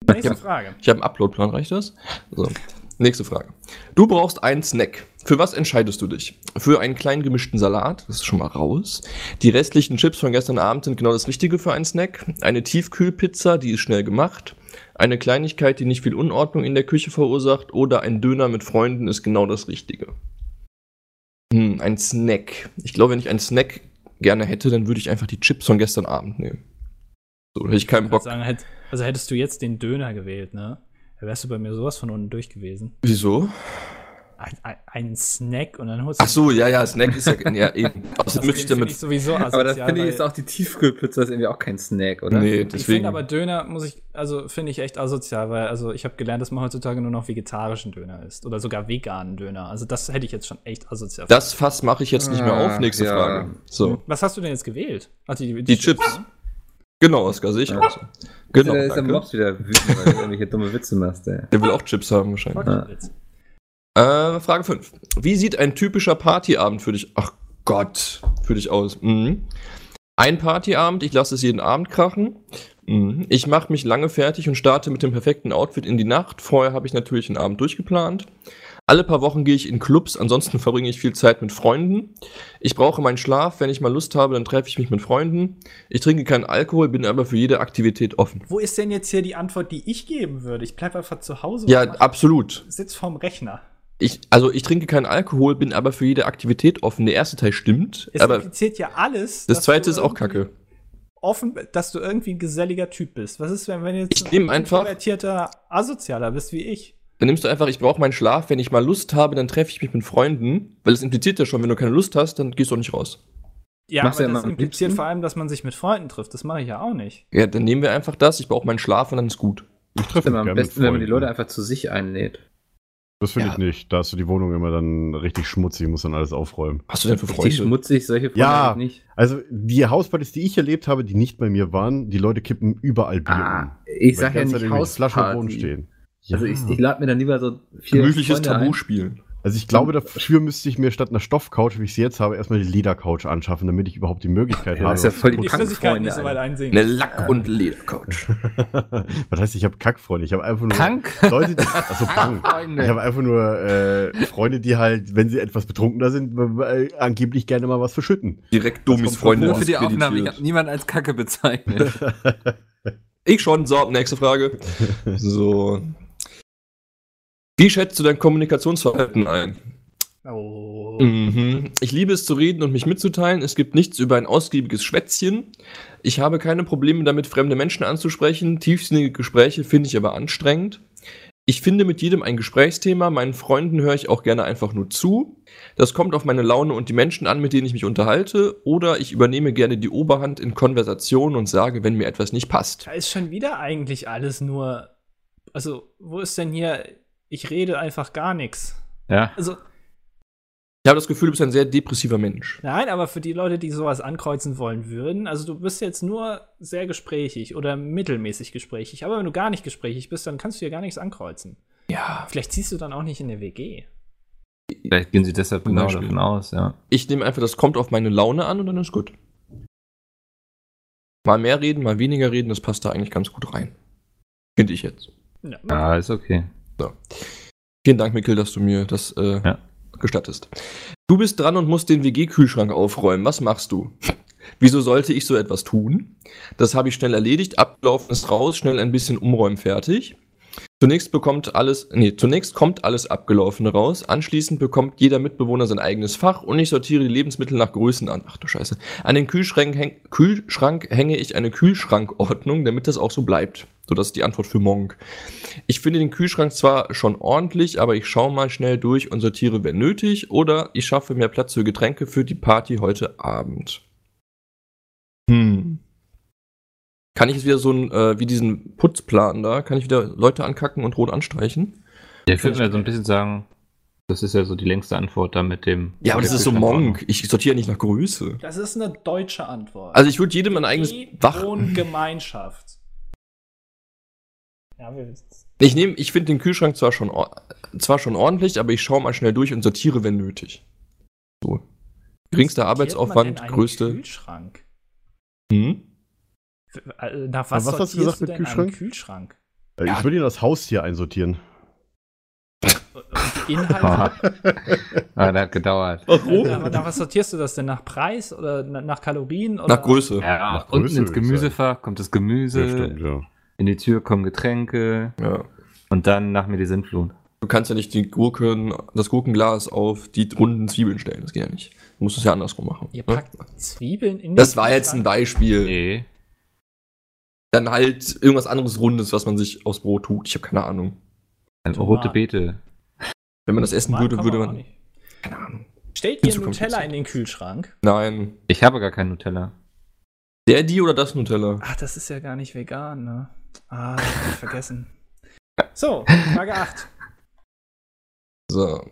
S5: Nächste. Frage.
S3: Ich habe einen Uploadplan, reicht das? So. Nächste Frage. Du brauchst einen Snack. Für was entscheidest du dich? Für einen kleinen gemischten Salat, das ist schon mal raus. Die restlichen Chips von gestern Abend sind genau das Richtige für einen Snack. Eine Tiefkühlpizza, die ist schnell gemacht. Eine Kleinigkeit, die nicht viel Unordnung in der Küche verursacht. Oder ein Döner mit Freunden ist genau das Richtige. Hm, ein Snack. Ich glaube, wenn ich einen Snack gerne hätte, dann würde ich einfach die Chips von gestern Abend nehmen. So, hätte ich keinen Bock.
S5: sagen, also hättest du jetzt den Döner gewählt, ne? Da wärst du bei mir sowas von unten durch gewesen.
S3: Wieso?
S5: Ein, ein, ein Snack und dann holst du.
S3: Ach so, ja, ja, Snack ist ja, ja eben.
S5: das
S3: Außerdem müsste ich
S5: finde
S3: damit.
S5: ich sowieso asozial,
S4: Aber da finde ich, ist auch die Tiefkühlpizza ist irgendwie auch kein Snack, oder?
S3: Nee,
S5: Ich
S3: deswegen.
S5: finde aber Döner muss ich, also finde ich echt asozial, weil also ich habe gelernt, dass man heutzutage nur noch vegetarischen Döner isst oder sogar veganen Döner. Also das hätte ich jetzt schon echt asozial.
S3: das Fass mache ich jetzt nicht mehr auf.
S4: Ah,
S3: Nächste
S4: ja.
S3: Frage. So.
S5: Was hast du denn jetzt gewählt? Ach, die,
S3: Die Chips.
S5: ne?
S3: Genau, Oskar, sehe ich
S4: Ja.
S3: auch so.
S4: Genau, da ist der. Mops wieder wütend, weil du irgendwelche dumme Witze machst, ey.
S3: Der will auch Chips haben wahrscheinlich.
S5: Witz.
S3: Äh, Frage 5. Wie sieht ein typischer Partyabend für dich, ach Gott, für dich aus? Mhm. Ein Partyabend, ich lasse es jeden Abend krachen. Mhm. Ich mache mich lange fertig und starte mit dem perfekten Outfit in die Nacht. Vorher habe ich natürlich den Abend durchgeplant. Alle paar Wochen gehe ich in Clubs, ansonsten verbringe ich viel Zeit mit Freunden. Ich brauche meinen Schlaf, wenn ich mal Lust habe, dann treffe ich mich mit Freunden. Ich trinke keinen Alkohol, bin aber für jede Aktivität offen.
S5: Wo ist denn jetzt hier die Antwort, die ich geben würde? Ich bleibe einfach zu Hause
S3: Ja, absolut.
S5: sitz vorm Rechner.
S3: Ich, also ich trinke keinen Alkohol, bin aber für jede Aktivität offen. Der erste Teil stimmt,
S5: Es
S3: aber
S5: impliziert ja alles.
S3: das zweite ist auch kacke.
S5: Offen, dass du irgendwie ein geselliger Typ bist. Was ist, wenn, wenn du jetzt
S3: Ich nehm einfach-
S5: introvertierter Asozialer bist wie ich?
S3: Dann nimmst du einfach, ich brauche meinen Schlaf, wenn ich mal Lust habe, dann treffe ich mich mit Freunden, weil es impliziert ja schon, wenn du keine Lust hast, dann gehst du auch nicht raus.
S5: Ja,
S4: Machst du
S5: aber
S4: ja
S5: das impliziert
S4: liebsten?
S5: vor allem, dass man sich mit Freunden trifft. Das mache ich ja auch nicht.
S3: Ja, dann nehmen wir einfach das, ich brauche meinen Schlaf und dann ist gut.
S2: Ich
S4: Das ist
S2: treffe
S4: immer
S2: mich
S4: am
S2: gerne mit
S4: besten, wenn man die. Leute einfach zu sich einlädt.
S2: Das finde
S3: Ja.
S2: ich nicht. Da hast du die Wohnung immer dann richtig schmutzig, muss dann alles aufräumen.
S3: Hast du denn für
S4: Richtig
S3: Freunde?
S4: schmutzig, solche Freunde
S2: Ja.
S4: nicht.
S2: Also die Hauspartys, die ich erlebt habe, die nicht bei mir waren, die Leute kippen überall Bier
S4: Ah,
S2: um.
S4: ich
S2: Weil
S4: sag ja nicht
S2: Zeit irgendwie Flaschen am Boden
S4: Hausparty.
S2: stehen. Ja.
S4: Also ich, ich lade mir dann lieber so vier
S3: Gemütliches Tabu spielen.
S2: Also ich glaube, dafür müsste ich mir statt einer Stoffcouch, wie ich sie jetzt habe, erstmal die Ledercouch anschaffen, damit ich überhaupt die Möglichkeit
S4: Ja,
S2: habe.
S4: das ist ja voll die
S5: Die
S4: Kackfreunde,
S5: so
S4: Alter.
S5: weit einsehen.
S3: Eine Lack- und Ledercouch.
S2: Was heißt, ich habe Kackfreunde? Ich habe einfach nur
S4: Krank?
S2: Leute, die, also Bang. Ich habe einfach nur äh, Freunde, die halt, wenn sie etwas betrunkener sind, äh, angeblich gerne mal was verschütten.
S3: Direkt
S2: kommt
S3: Freunde.
S4: Nur für die Aufnahme, ich habe niemand als Kacke bezeichnet.
S3: Ich schon, so, nächste Frage. So. Wie schätzt du dein Kommunikationsverhalten ein?
S5: Oh.
S3: Mhm. Ich liebe es zu reden und mich mitzuteilen. Es gibt nichts über ein ausgiebiges Schwätzchen. Ich habe keine Probleme damit, fremde Menschen anzusprechen. Tiefsinnige Gespräche finde ich aber anstrengend. Ich finde mit jedem ein Gesprächsthema. Meinen Freunden höre ich auch gerne einfach nur zu. Das kommt auf meine Laune und die Menschen an, mit denen ich mich unterhalte. Oder ich übernehme gerne die Oberhand in Konversationen und sage, wenn mir etwas nicht passt.
S5: Da ist schon wieder eigentlich alles nur. Also, wo ist denn hier. Ich rede einfach gar nichts.
S4: Ja.
S5: Also,
S3: Ich habe das Gefühl, du bist ein sehr depressiver Mensch.
S5: nein, aber für die Leute, die sowas ankreuzen wollen würden, also du bist jetzt nur sehr gesprächig oder mittelmäßig gesprächig. Aber wenn du gar nicht gesprächig bist, dann kannst du hier gar nichts ankreuzen.
S3: Ja.
S5: Vielleicht ziehst du dann auch nicht in der WG.
S4: Vielleicht gehen sie deshalb genau
S3: Beispiel.
S4: davon aus, ja.
S3: Ich nehme einfach, das kommt auf meine Laune an und dann ist gut. Mal mehr reden, mal weniger reden, das passt da eigentlich ganz gut rein. Finde ich jetzt.
S5: Ja,
S4: Ja, ist okay.
S3: Vielen Dank, Mikkel, dass du mir das äh,
S4: Ja.
S3: gestattest. Du bist dran und musst den WG-Kühlschrank aufräumen. Was machst du? Wieso sollte ich so etwas tun? Das habe ich schnell erledigt. Abgelaufen ist raus, schnell ein bisschen umräumen fertig. Zunächst bekommt alles, nee, zunächst kommt alles Abgelaufene raus. Anschließend bekommt jeder Mitbewohner sein eigenes Fach und ich sortiere die Lebensmittel nach Größen an. Ach du Scheiße. An den Kühlschrank, häng, Kühlschrank hänge ich eine Kühlschrankordnung, damit das auch so bleibt. So, das ist die Antwort für Monk. Ich finde den Kühlschrank zwar schon ordentlich, aber ich schaue mal schnell durch und sortiere, wenn nötig, oder ich schaffe mehr Platz für Getränke für die Party heute Abend. Hm. Kann ich jetzt wieder so ein, äh, wie diesen Putzplan da, kann ich wieder Leute ankacken und rot anstreichen?
S4: Ja, ich würde mir so ein bisschen sagen, das ist ja so die längste Antwort da mit dem.
S3: Ja, aber das
S4: der
S3: ist so. Monk. Ich sortiere nicht nach Größe.
S5: Das ist eine deutsche Antwort.
S3: Also ich würde jedem ein eigenes
S5: Die
S3: Wach.
S5: Wohngemeinschaft. Ja, wir wissen's.
S3: Ich nehme, ich finde den Kühlschrank zwar schon, zwar schon ordentlich, aber ich schaue mal schnell durch und sortiere, wenn nötig. So. Geringster Arbeitsaufwand,
S5: denn einen
S3: größte.
S5: Kühlschrank.
S3: Hm?
S5: Äh, Nach was,
S2: was hast du gesagt
S5: du
S2: mit
S5: denn
S2: Kühlschrank?
S5: einen Kühlschrank?
S2: Äh,
S3: Ja.
S2: Ich würde ihn als Haustier einsortieren.
S5: Und Inhalte?
S4: Ah, das hat gedauert.
S3: Warum?
S5: nach, nach was sortierst du das denn? Nach Preis oder na- nach Kalorien? Oder?
S3: Nach Größe.
S4: Ja,
S2: Nach
S4: unten
S2: Größe,
S4: ins Gemüsefach kommt das Gemüse,
S2: Ja, stimmt, ja.
S4: in die Tür kommen Getränke
S3: Ja.
S4: und dann nach mir die Sintflut.
S3: Du kannst ja nicht die Gurken, das Gurkenglas auf die runden Zwiebeln stellen. Das geht ja nicht. Du musst es ja andersrum machen.
S5: Ihr
S3: ne?
S5: packt Zwiebeln in den
S3: Das war jetzt ein? Beispiel.
S4: Nee.
S3: Dann halt irgendwas anderes Rundes, was man sich aufs Brot tut. Ich habe keine Ahnung.
S5: Tomaten.
S4: rote Beete.
S3: Wenn man das essen
S5: Tomaten
S3: würde, würde man. Keine Ahnung.
S5: Stellt ihr Nutella
S3: kompliziert.
S5: in den Kühlschrank?
S3: Nein.
S4: Ich habe gar kein Nutella.
S3: Der, die oder das Nutella?
S5: Ach, das ist ja gar nicht vegan, ne? Ah, das hab ich vergessen. So, Frage 8.
S3: So.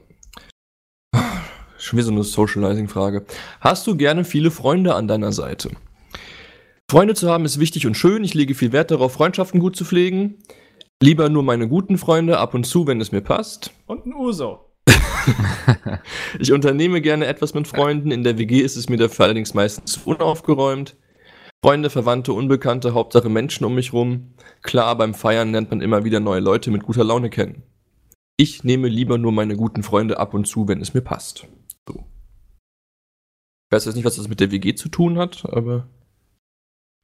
S3: Schon wieder so eine Socializing-Frage. Hast du gerne viele Freunde an deiner Seite? Freunde zu haben ist wichtig und schön. Ich lege viel Wert darauf, Freundschaften gut zu pflegen. Lieber nur meine guten Freunde, ab und zu, wenn es mir passt.
S5: Und ein Uso.
S3: Ich unternehme gerne etwas mit Freunden. In der WG ist es mir dafür allerdings meistens unaufgeräumt. Freunde, Verwandte, Unbekannte, Hauptsache Menschen um mich rum. Klar, beim Feiern lernt man immer wieder neue Leute mit guter Laune kennen. Ich nehme lieber nur meine guten Freunde ab und zu, wenn es mir passt. So. Ich weiß jetzt nicht, was das mit der WG zu tun hat, aber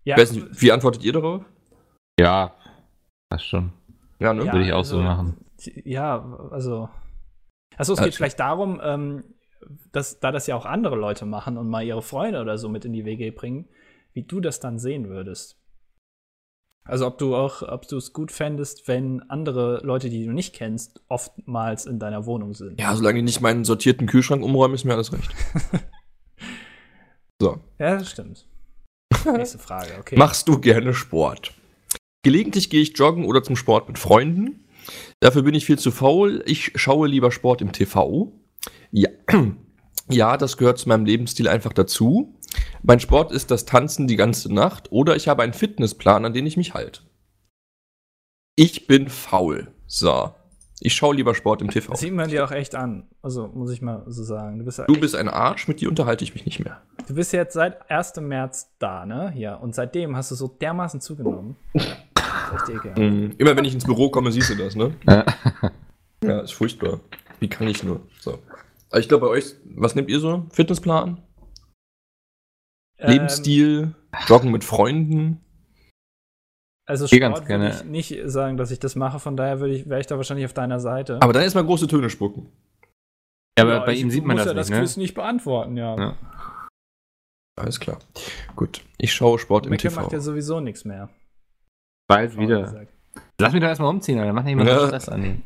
S5: Ja,
S3: nicht, wie antwortet ihr darauf?
S4: Ja, passt schon.
S3: Ja, ne?
S5: Ja,
S4: Würde ich auch so
S5: also-
S4: machen.
S5: Ja, also. Achso, es
S3: Also-
S5: geht vielleicht darum, ähm, dass, da das ja auch andere Leute machen und mal ihre Freunde oder so mit in die WG bringen, wie du das dann sehen würdest. Also ob du auch, ob du es gut fändest, wenn andere Leute, die du nicht kennst, oftmals in deiner Wohnung sind.
S3: Ja, solange ich nicht meinen sortierten Kühlschrank umräume, ist mir alles recht. So.
S5: Ja, das stimmt. Nächste Frage, okay.
S3: Machst du gerne Sport? Gelegentlich gehe ich joggen oder zum Sport mit Freunden. Dafür bin ich viel zu faul. Ich schaue lieber Sport im TV. Ja. Ja, das gehört zu meinem Lebensstil einfach dazu. Mein Sport ist das Tanzen die ganze Nacht oder ich habe einen Fitnessplan, an den ich mich halte. Ich bin faul. So. Ich schaue lieber Sport im TV.
S5: Das sieht man dir auch echt an. Also, muss ich mal so sagen. Du bist, ja
S3: Du bist ein Arsch, mit dir unterhalte ich mich nicht mehr.
S5: du bist jetzt seit 1. März da, ne? Ja. Und seitdem hast du so dermaßen zugenommen. Echt ekelhaft.
S3: Mhm. Immer wenn ich ins Büro komme, siehst du das, ne?
S4: Ja.
S3: Ja, ist furchtbar. Wie kann ich nur? So. Aber ich glaube, bei euch, was nehmt ihr so? Fitnessplan?
S5: Ähm,
S3: Lebensstil? Joggen mit Freunden?
S5: Also Sport
S4: ganz
S5: würde
S4: gerne-
S5: ich nicht sagen, dass ich das mache, von daher würde ich, wäre ich da wahrscheinlich auf deiner Seite.
S3: Aber dann erstmal große Töne spucken.
S4: Ja, aber
S5: Ja,
S4: bei ihm sieht man
S5: muss
S4: das
S5: ja das
S4: nicht,
S5: Quiz
S4: ne?
S5: nicht beantworten, ja.
S4: Ja.
S3: Alles klar. Gut. Ich schaue Sport im
S5: Mecke
S3: TV.
S5: macht ja sowieso nichts mehr.
S4: Bald wieder.
S5: gesagt.
S4: Lass mich doch erstmal umziehen, Alter. Mach nicht mal
S3: Ja.
S4: so Stress an den.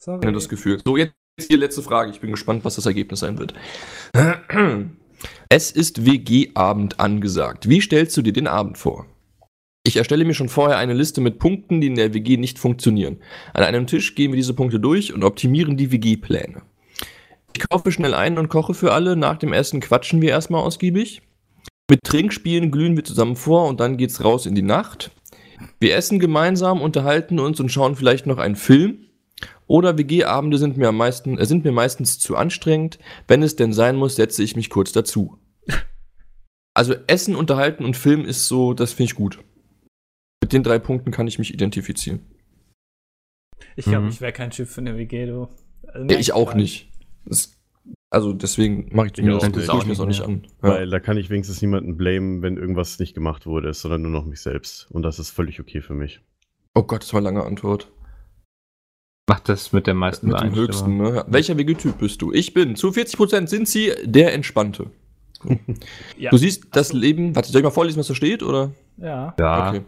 S5: Sorry.
S3: Ich habe das Gefühl. So, jetzt die letzte Frage. Ich bin gespannt, was das Ergebnis sein wird. Es ist WG-Abend angesagt. Wie stellst du dir den Abend vor? Ich erstelle mir schon vorher eine Liste mit Punkten, die in der WG nicht funktionieren. An einem Tisch gehen wir diese Punkte durch und optimieren die WG-Pläne. Ich kaufe schnell ein und koche für alle. Nach dem Essen quatschen wir erstmal ausgiebig. Mit Trinkspielen glühen wir zusammen vor und dann geht's raus in die Nacht. Wir essen gemeinsam, unterhalten uns und schauen vielleicht noch einen Film. Oder WG-Abende sind äh, sind mir meistens zu anstrengend. Wenn es denn sein muss, setze ich mich kurz dazu. Also Essen, Unterhalten und Film ist so, das finde ich gut. Mit den drei Punkten kann ich mich identifizieren.
S5: Ich glaube,
S4: Mhm.
S5: ich wäre kein Typ für eine WG, du. Also,
S3: Ja, ich auch nicht. Das, also deswegen mache ich,
S2: Ich
S3: mir
S2: auch
S3: das,
S2: nicht.
S3: tue ich mir das auch nicht an. Ja.
S2: Weil da kann ich wenigstens niemanden blamen, wenn irgendwas nicht gemacht wurde, sondern nur noch mich selbst. Und das ist völlig okay für mich.
S3: Oh Gott, das war eine lange Antwort.
S4: Macht das mit der meisten
S3: Mit dem höchsten, ne? Welcher WG-Typ bist du? Ich bin. Zu 40% sind sie der Entspannte.
S5: Ja.
S3: Du siehst das Leben. Warte, soll ich mal vorlesen, was da steht? Oder?
S5: Ja.
S4: Ja.
S3: Okay.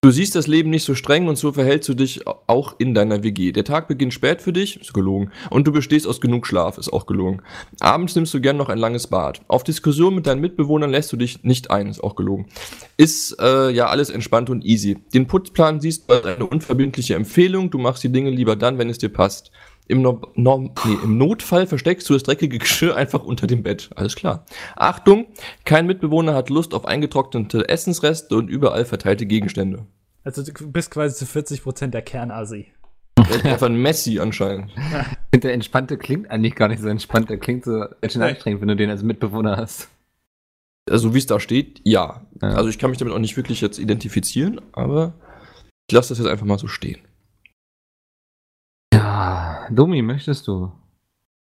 S3: Du siehst das Leben nicht so streng und so verhältst du dich auch in deiner WG. Der Tag beginnt spät für dich, ist gelogen. Und du bestehst aus genug Schlaf, ist auch gelogen. Abends nimmst du gern noch ein langes Bad. Auf Diskussion mit deinen Mitbewohnern lässt du dich nicht ein, ist auch gelogen. Ist äh, ja alles entspannt und easy. Den Putzplan siehst du als eine unverbindliche Empfehlung. Du machst die Dinge lieber dann, wenn es dir passt. Im, no Norm nee, Im Notfall versteckst du das dreckige Geschirr einfach unter dem Bett. Alles klar. Achtung, kein Mitbewohner hat Lust auf eingetrocknete Essensreste und überall verteilte Gegenstände.
S5: Also du bist quasi zu 40% der Kernasi.
S3: Er ist einfach ein Messi anscheinend.
S4: Ich finde, der Entspannte klingt eigentlich gar nicht so entspannt. Der klingt so ganz schön anstrengend, wenn du den als Mitbewohner hast.
S3: Also wie es da steht, ja.
S4: Ja.
S3: Also ich kann mich damit auch nicht wirklich jetzt identifizieren, aber ich lasse das jetzt einfach mal so stehen.
S4: Ja, Domi, möchtest du?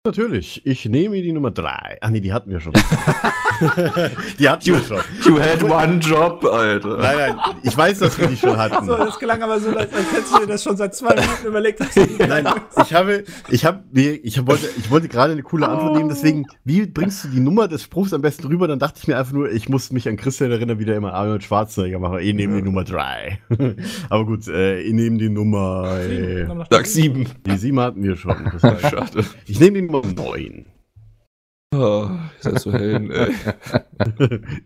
S2: Natürlich, ich nehme die Nummer 3. Ah nee, die hatten wir schon. die hatten wir schon.
S3: You had one job, Alter.
S2: Nein, nein, ich weiß, dass wir die schon hatten.
S5: So, das gelang aber so, als als hättest du dir das schon seit zwei Minuten überlegt.
S2: Nein, ich habe, ich habe, ich wollte, ich wollte gerade eine coole Antwort nehmen, deswegen, wie bringst du die Nummer des Spruchs am besten rüber? Dann dachte ich mir einfach nur, ich muss mich an Christian erinnern, wie der immer Arnold Schwarzenegger macht. Ich nehme die Nummer 3. Aber gut, äh, ich nehme die Nummer, äh,
S3: Sag sieben.
S2: die 7 hatten wir schon. Das war
S3: Schade.
S2: Ich nehme die Nummer 9.
S3: Oh, ist das so hell, ey.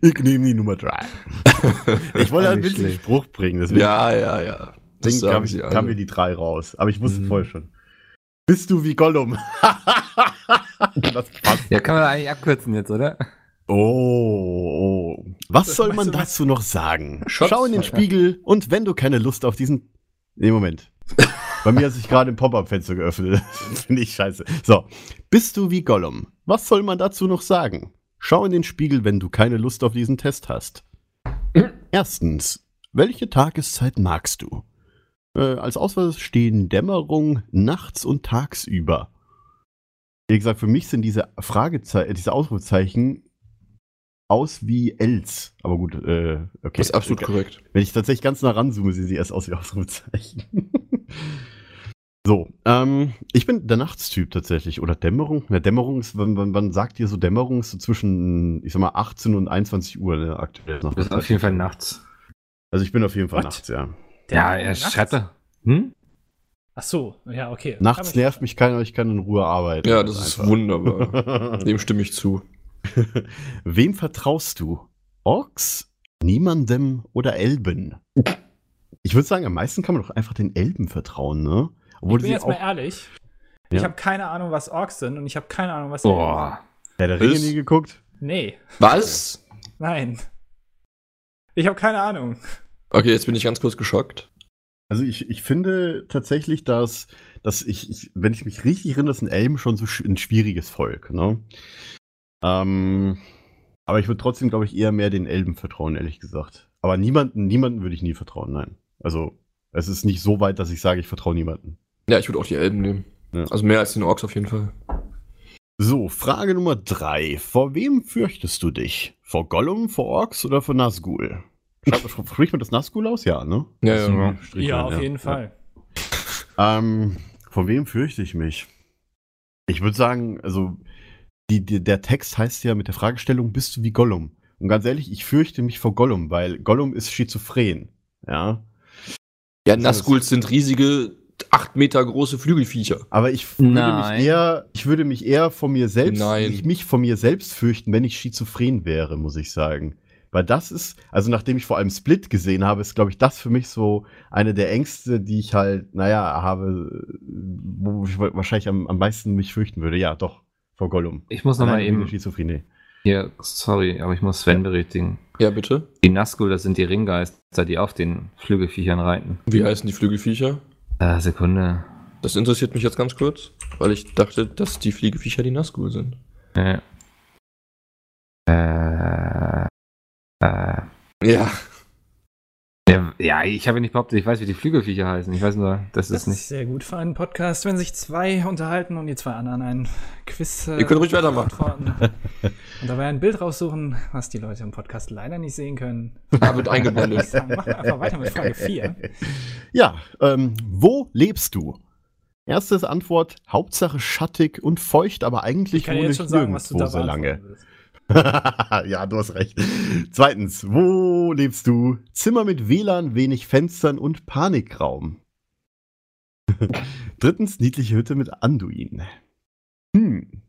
S2: ich nehme die Nummer 3. Ich wollte einen witzigen. Spruch bringen, deswegen,
S3: Ja, ja, ja. Das
S2: deswegen
S3: sagen
S2: kam, ich, kam mir die 3 raus. Aber ich wusste
S3: Mhm.
S2: vorher schon. Bist du wie Gollum? das passt.
S4: Ja, kann man eigentlich abkürzen jetzt, oder?
S2: Oh, oh. Was soll man
S5: was-
S2: dazu noch sagen? Schau in den. Spiegel und wenn du keine Lust auf diesen. Nee, Moment. Bei mir hat sich gerade ein Pop-Up-Fenster geöffnet. Finde ich scheiße. So. Bist du wie Gollum? Was soll man dazu noch sagen? Schau in den Spiegel, wenn du keine Lust auf diesen Test hast. Erstens. Welche Tageszeit magst du? Äh, als Auswahl stehen Dämmerung, nachts und tagsüber. Wie gesagt, für mich sind diese Fragezeichen, diese Ausrufezeichen aus wie Els. Aber gut, äh, okay.
S3: Das ist absolut korrekt.
S2: Wenn ich tatsächlich ganz nah ranzoome, sehen sie erst aus wie Ausrufezeichen. so, ähm, ich bin der Nachtstyp tatsächlich. Oder Dämmerung. Ja, Dämmerung ist, wann, wann, wann sagt ihr so Dämmerung? Ist so zwischen, ich sag mal, 18 und 21 Uhr ne, aktuell.
S4: Das ist auf jeden Fall nachts.
S2: Also ich bin auf jeden Fall
S5: What?
S2: nachts, ja.
S4: Ja, er schreibt. Hm?
S5: Ach so, ja, okay.
S2: Nachts nervt mich keiner, ich kann in Ruhe arbeiten.
S3: Ja, das ist
S2: einfach.
S3: wunderbar. Dem stimme ich zu.
S2: Wem vertraust du? Orks, niemandem oder Elben? Ich würde sagen, am meisten kann man doch einfach den Elben vertrauen, ne? Obwohl
S5: Ich bin jetzt
S2: auch
S5: mal ehrlich. Ich
S2: Ja.
S5: habe keine Ahnung, was Orks sind und ich habe keine Ahnung, was
S4: Boah.
S2: der, der Ringe
S3: Ist-
S2: nie geguckt.
S5: Nee,
S3: Was?
S5: nein. Ich habe keine Ahnung.
S3: Okay, jetzt bin ich ganz kurz geschockt.
S2: Also ich, ich finde tatsächlich, dass, dass ich, ich, wenn ich mich richtig erinnere, sind Elben schon so ein schwieriges Volk, ne? Ähm, aber ich würde trotzdem, glaube ich, eher mehr den Elben vertrauen, ehrlich gesagt. Aber niemanden, niemanden würde ich nie vertrauen, nein. Also, es ist nicht so weit, dass ich sage, ich vertraue niemanden.
S3: Ja, ich würde auch die Elben nehmen.
S2: Ja.
S3: Also mehr als den Orks auf jeden Fall.
S2: So, Frage Nummer drei. Vor wem fürchtest du dich? Vor Gollum, vor Orks oder vor Nazgul? Schreibt- Spricht man das Nazgul aus? Ja, ne?
S3: Ja, ja.
S5: Ja,
S2: rein,
S5: auf jeden Fall.
S2: Ähm, vor wem fürchte ich mich? Ich würde sagen, also die, die, der Text heißt ja mit der Fragestellung, bist du wie Gollum? Und ganz ehrlich, ich fürchte mich vor Gollum, weil Gollum ist schizophren. Ja.
S3: Ja, Nazguls sind riesige, acht Meter große Flügelviecher.
S2: Aber ich würde
S4: Nein.
S2: mich eher, ich würde mich eher von mir selbst,
S3: Nein.
S2: ich mich von mir selbst fürchten, wenn ich schizophren wäre, muss ich sagen. Weil das ist, also nachdem ich vor allem Split gesehen habe, ist, glaube ich, das für mich so eine der Ängste, die ich halt, naja, habe, wo ich wa- wahrscheinlich am, am meisten mich fürchten würde. Ja, doch, vor Gollum.
S4: Ich muss nochmal eben.
S2: Schizophrenie.
S4: Hier, sorry, aber ich muss Sven berichtigen.
S3: Ja, bitte.
S4: Die Nazgul, das sind die Ringgeister, die auf den Flügelviechern reiten.
S3: Wie heißen die Flügelviecher?
S4: Äh, Sekunde.
S3: Das interessiert mich jetzt ganz kurz, weil ich dachte, dass die Fliegeviecher die Nazgul sind.
S4: Äh. Äh. Äh.
S3: Ja.
S4: Ja, ja, ich habe nicht behauptet, ich weiß, wie die Flügelviecher heißen. Ich weiß nur, das
S5: Das
S4: ist nicht.
S5: ist sehr gut für einen Podcast, wenn sich zwei unterhalten und die zwei anderen ein Quiz. Äh,
S3: Ihr könnt ruhig weitermachen.
S5: Und dabei ein Bild raussuchen, was die Leute im Podcast leider nicht sehen können.
S3: Da wird
S5: Ich
S3: eingeblendet.
S5: Machen wir einfach weiter mit Frage 4.
S2: Ja, ähm, wo lebst du? Erstes Antwort, Hauptsache schattig und feucht, aber eigentlich
S5: Ich kann dir
S2: wohne
S5: jetzt
S2: ich
S5: schon sagen, was du
S2: nirgendwo
S5: da
S2: so lange.
S5: willst.
S2: ja, du hast recht. Zweitens, wo lebst du? Zimmer mit WLAN, wenig Fenstern und Panikraum. Drittens, niedliche Hütte mit Anduin. Hm.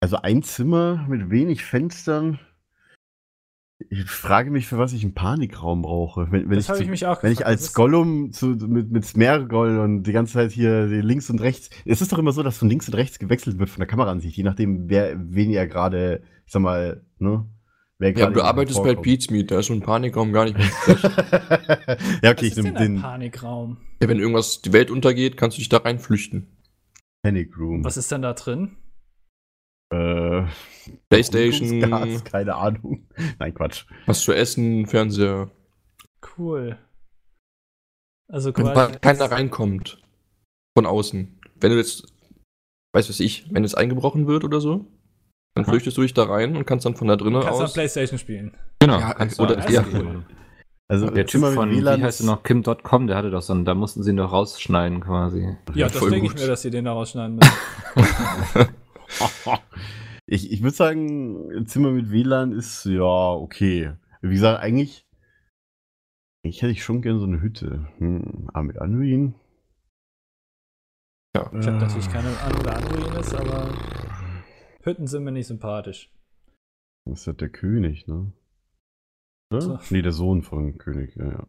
S2: Also ein Zimmer mit wenig Fenstern. Ich frage mich, für was ich einen Panikraum brauche. Wenn, wenn
S5: Das
S2: ich,
S5: habe ich mich auch
S2: wenn ich
S5: gefragt.
S2: als
S5: Das ist-
S2: Gollum zu, mit, mit Smergol und die ganze Zeit hier links und rechts. Es ist doch immer so, dass von links und rechts gewechselt wird von der Kameraansicht, je nachdem, wer, wen ihr gerade, ich sag mal, ne? Wer
S3: Ja, du arbeitest bei. Pete's Meat, da ist so ein Panikraum gar nicht mehr.
S2: ja, okay,
S5: Was
S2: ich nehme
S5: ein
S2: den
S5: Panikraum?
S3: ja, wenn irgendwas, die Welt untergeht, kannst du dich da reinflüchten.
S2: Panic Room.
S5: Was ist denn da drin?
S2: Äh,
S3: Playstation,
S2: Gas, keine Ahnung. Nein, Quatsch.
S3: was zu essen, Fernseher.
S5: Cool. Also
S3: Wenn
S5: quasi.
S3: keiner reinkommt. Von außen. Wenn du jetzt, weiß was ich, wenn jetzt eingebrochen wird oder so, dann
S2: Aha.
S3: flüchtest du dich da rein und kannst dann von da drinnen
S5: Kannst du
S3: aus.
S5: Playstation spielen.
S4: Genau.
S3: Ja,
S4: kannst
S3: oder-
S4: du alles
S3: ja.
S4: spielen.
S2: Also,
S4: Der Typ von, wie
S2: WLAN
S4: heißt
S2: ist-
S4: er noch, Kim.com, der hatte doch so einen, da mussten sie ihn doch rausschneiden quasi.
S5: Ja, das denke ich mir, dass sie den da rausschneiden müssen.
S2: ich ich würde sagen, ein Zimmer mit WLAN ist ja okay. Wie gesagt, eigentlich, eigentlich hätte ich schon gerne so eine Hütte. Hm, aber mit Anduin.
S3: Ja.
S5: Ich habe natürlich keine Ahnung, wer Anduin ist, aber Hütten sind mir nicht sympathisch.
S2: Das ist halt der König, ne? ne?
S5: So.
S2: Nee, der Sohn von König, ja, ja.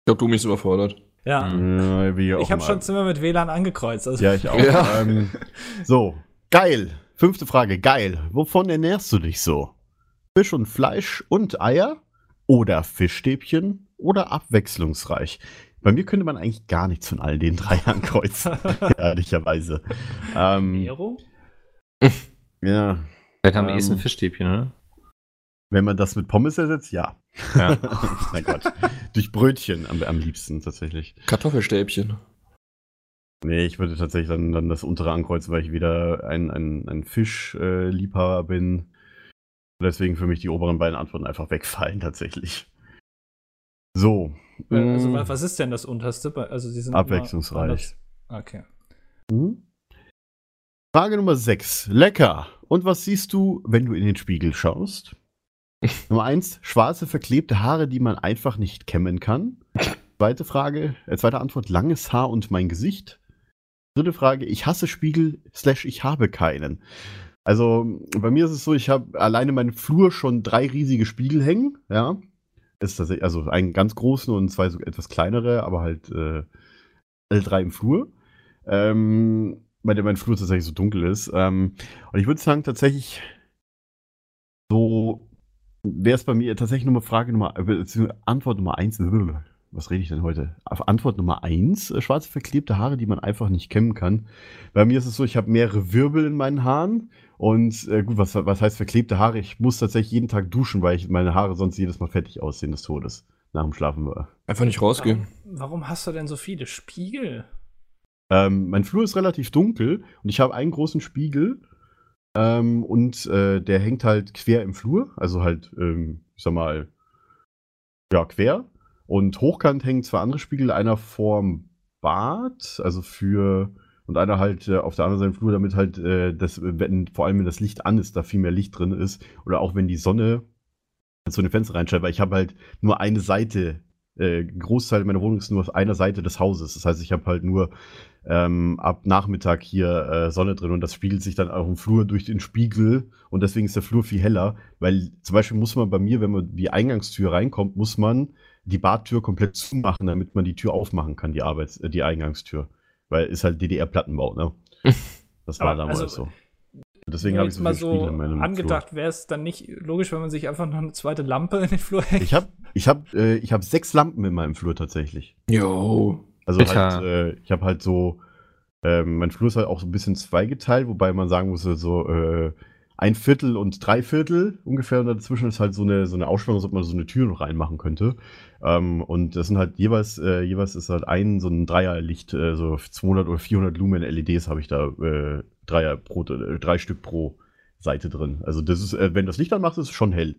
S3: Ich glaube, du mich überfordert.
S5: Ja.
S2: ja wie auch
S5: Ich habe schon Zimmer mit WLAN angekreuzt. Also
S2: Ja, ich auch.
S3: Ja.
S2: Ähm, so, geil. Fünfte Frage, geil. Wovon ernährst du dich so? Fisch und Fleisch und Eier? Oder Fischstäbchen? Oder abwechslungsreich? Bei mir könnte man eigentlich gar nichts von all den drei ankreuzen, ehrlicherweise. Ähm,
S5: Nero?
S2: ja,
S4: Vielleicht haben wir
S2: Ähm.
S4: eh ein Fischstäbchen, oder?
S2: Wenn man das mit Pommes ersetzt, ja.
S4: Ja.
S2: Nein, Gott. Durch Brötchen am, am liebsten tatsächlich.
S3: Kartoffelstäbchen.
S2: Nee, ich würde tatsächlich dann, dann das untere ankreuzen, weil ich wieder ein, ein, ein Fischliebhaber äh, Liebhaber bin. Und deswegen für mich die oberen beiden Antworten einfach wegfallen, tatsächlich. So.
S5: Äh, Also,
S2: mm,
S5: wa- was ist denn das unterste? Bei- Also, sie sind
S2: Abwechslungsreich.
S5: Okay.
S2: mhm. Frage Nummer 6. Lecker. Und was siehst du, wenn du in den Spiegel schaust? Nummer 1. Schwarze, verklebte Haare, die man einfach nicht kämmen kann. Zweite Frage, äh, zweite Antwort, langes Haar und mein Gesicht. Dritte Frage, ich hasse Spiegel, slash ich habe keinen. Also bei mir ist es so, ich habe alleine in meinem Flur schon drei riesige Spiegel hängen, ja. Ist tatsächlich, also einen ganz großen und zwei so etwas kleinere, aber halt äh, alle drei im Flur. Ähm, weil der mein Flur tatsächlich so dunkel ist. Ähm, und ich würde sagen, tatsächlich so wäre es bei mir tatsächlich Nummer Frage Nummer, äh, beziehungsweise Antwort Nummer eins. Was rede ich denn heute? Auf Antwort Nummer eins, äh, schwarze verklebte Haare, die man einfach nicht kämmen kann. Bei mir ist es so, ich habe mehrere Wirbel in meinen Haaren und äh, gut, was, was heißt verklebte Haare? Ich muss tatsächlich jeden Tag duschen, weil ich meine Haare sonst jedes Mal fettig aussehen des Todes nach dem Schlafen war.
S3: Einfach nicht rausgehen.
S5: Warum, warum hast du denn so viele Spiegel?
S2: Ähm, mein Flur ist relativ dunkel und ich habe einen großen Spiegel ähm, und äh, der hängt halt quer im Flur, also halt, ähm, ich sag mal, ja, quer. Und hochkant hängen zwei andere Spiegel, einer vorm Bad, also für, und einer halt äh, auf der anderen Seite im Flur, damit halt, äh, das, wenn, vor allem wenn das Licht an ist, da viel mehr Licht drin ist. Oder auch wenn die Sonne so eine Fenster reinstellen, weil ich habe halt nur eine Seite, äh, Großteil meiner Wohnung ist nur auf einer Seite des Hauses. Das heißt, ich habe halt nur ähm, ab Nachmittag hier äh, Sonne drin und das spiegelt sich dann auch im Flur durch den Spiegel und deswegen ist der Flur viel heller, weil zum Beispiel muss man bei mir, wenn man die Eingangstür reinkommt, muss man die Badtür komplett zumachen, damit man die Tür aufmachen kann, die Arbeits-, äh, die Eingangstür. Weil ist halt DDR-Plattenbau, ne? Das war damals
S5: also,
S2: so. Deswegen habe ich so
S5: mal so
S2: in meinem
S5: angedacht, wäre es dann nicht logisch, wenn man sich einfach noch eine zweite Lampe in den Flur hängt.
S2: Ich habe ich hab, äh, ich hab sechs Lampen in meinem Flur tatsächlich.
S3: Jo.
S2: Also halt, äh, ich habe halt so, ähm, mein Flur ist halt auch so ein bisschen zweigeteilt, wobei man sagen muss, so äh, ein Viertel und drei Viertel ungefähr und dazwischen ist halt so eine, so eine Aussparung, als ob man so eine Tür noch reinmachen könnte. Ähm, und das sind halt jeweils, äh, jeweils ist halt ein so ein Dreierlicht, äh, so 200 oder 400 Lumen LEDs habe ich da, äh, Dreier pro, äh, drei Stück pro Seite drin. Also das ist, äh, wenn das Licht anmacht, ist es schon hell.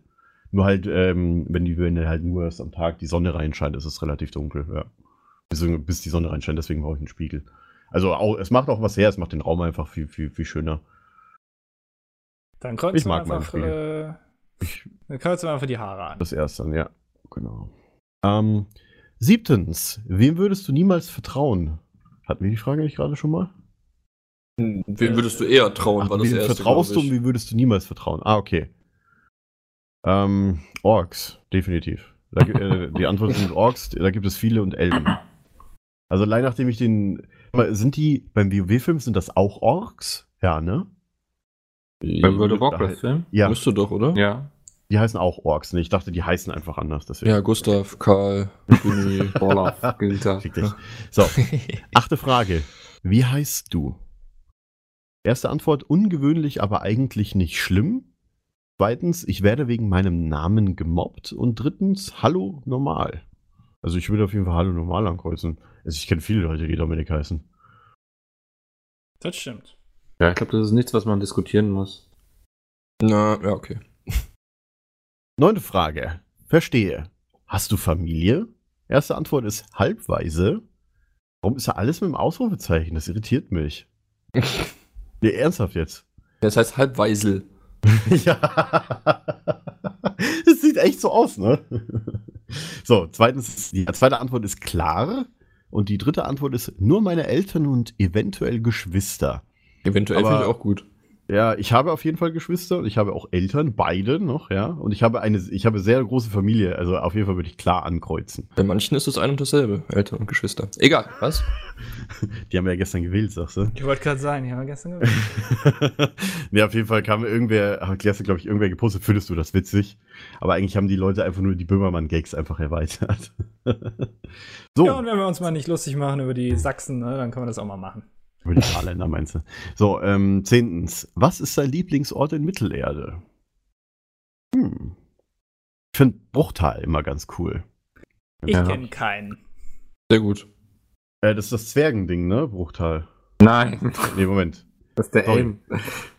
S2: Nur halt, ähm, wenn die wenn halt nur erst am Tag die Sonne reinscheint, ist es relativ dunkel, ja. Bis, bis die Sonne reinscheint, deswegen brauche ich einen Spiegel. Also auch, es macht auch was her, es macht den Raum einfach viel, viel, viel schöner.
S5: Dann
S2: mag meinen
S5: einfach, äh, dann kreuzen wir einfach die Haare an.
S2: Das erste ja. Genau. Ähm, siebtens, wem würdest du niemals vertrauen? Hatten wir die Frage nicht gerade schon mal?
S3: Wem würdest du eher trauen,
S2: Ach,
S3: war das
S2: wem
S3: erste,
S2: vertraust du und wem würdest du niemals vertrauen? Ah, okay. Ähm, Orks, definitiv. Da, äh, die Antwort sind Orks, da gibt es viele und Elben. Also allein nachdem ich den. Sind die beim WoW-Film, sind das auch Orks? Ja, ne?
S4: Beim World of
S2: Ja.
S4: Warcraft-Film?
S2: Ja,
S3: Müsste doch, oder?
S4: Ja.
S2: die heißen auch Orks. Ne? Ich dachte, die heißen einfach anders. Deswegen.
S3: Ja, Gustav, Karl, Günni.
S4: Olaf, Günther.
S2: Fick dich. So, achte Frage. Wie heißt du? Erste Antwort, ungewöhnlich, aber eigentlich nicht schlimm. Zweitens, ich werde wegen meinem Namen gemobbt. Und drittens, hallo normal. Also ich würde auf jeden Fall hallo normal ankreuzen. Also ich kenne viele Leute, die Dominik heißen.
S5: Das stimmt.
S4: Ja, ich glaube, das ist nichts, was man diskutieren muss.
S3: Na, ja, okay.
S2: Neunte Frage. Verstehe. Hast du Familie? Erste Antwort ist halbweise. Warum ist da alles mit dem Ausrufezeichen? Das irritiert mich. nee, ernsthaft jetzt.
S3: Das heißt Halbweisel.
S2: ja. Das sieht echt so aus, ne? So, zweitens, die zweite Antwort ist klar. Und die dritte Antwort ist nur meine Eltern und eventuell Geschwister.
S3: Eventuell finde ich auch gut.
S2: Ja, ich habe auf jeden Fall Geschwister und ich habe auch Eltern, beide noch, ja. Und ich habe eine, ich habe sehr große Familie, also auf jeden Fall würde ich klar ankreuzen.
S3: Bei manchen ist es ein und dasselbe, Eltern und Geschwister. Egal, was?
S2: Die haben wir ja gestern gewählt, sagst du?
S5: Ich wollte gerade sagen, die haben wir gestern gewählt.
S2: ne, auf jeden Fall kam irgendwer, hat gestern, glaube ich, irgendwer gepostet, findest du das witzig? Aber eigentlich haben die Leute einfach nur die Böhmermann-Gags einfach erweitert. so,
S5: Ja, und wenn wir uns mal nicht lustig machen über die Sachsen, ne, dann können wir das auch mal machen.
S2: Über die Saarländer meinst du. So, ähm, zehntens. Was ist dein Lieblingsort in Mittelerde? Hm. Ich finde Bruchtal immer ganz cool.
S5: Ich
S2: Ja.
S5: kenne keinen.
S3: Sehr gut.
S2: Äh, das ist das Zwergending, ne? Bruchtal.
S4: Nein,
S2: Nee, Moment.
S4: das ist der
S2: Sorry.
S4: Elm.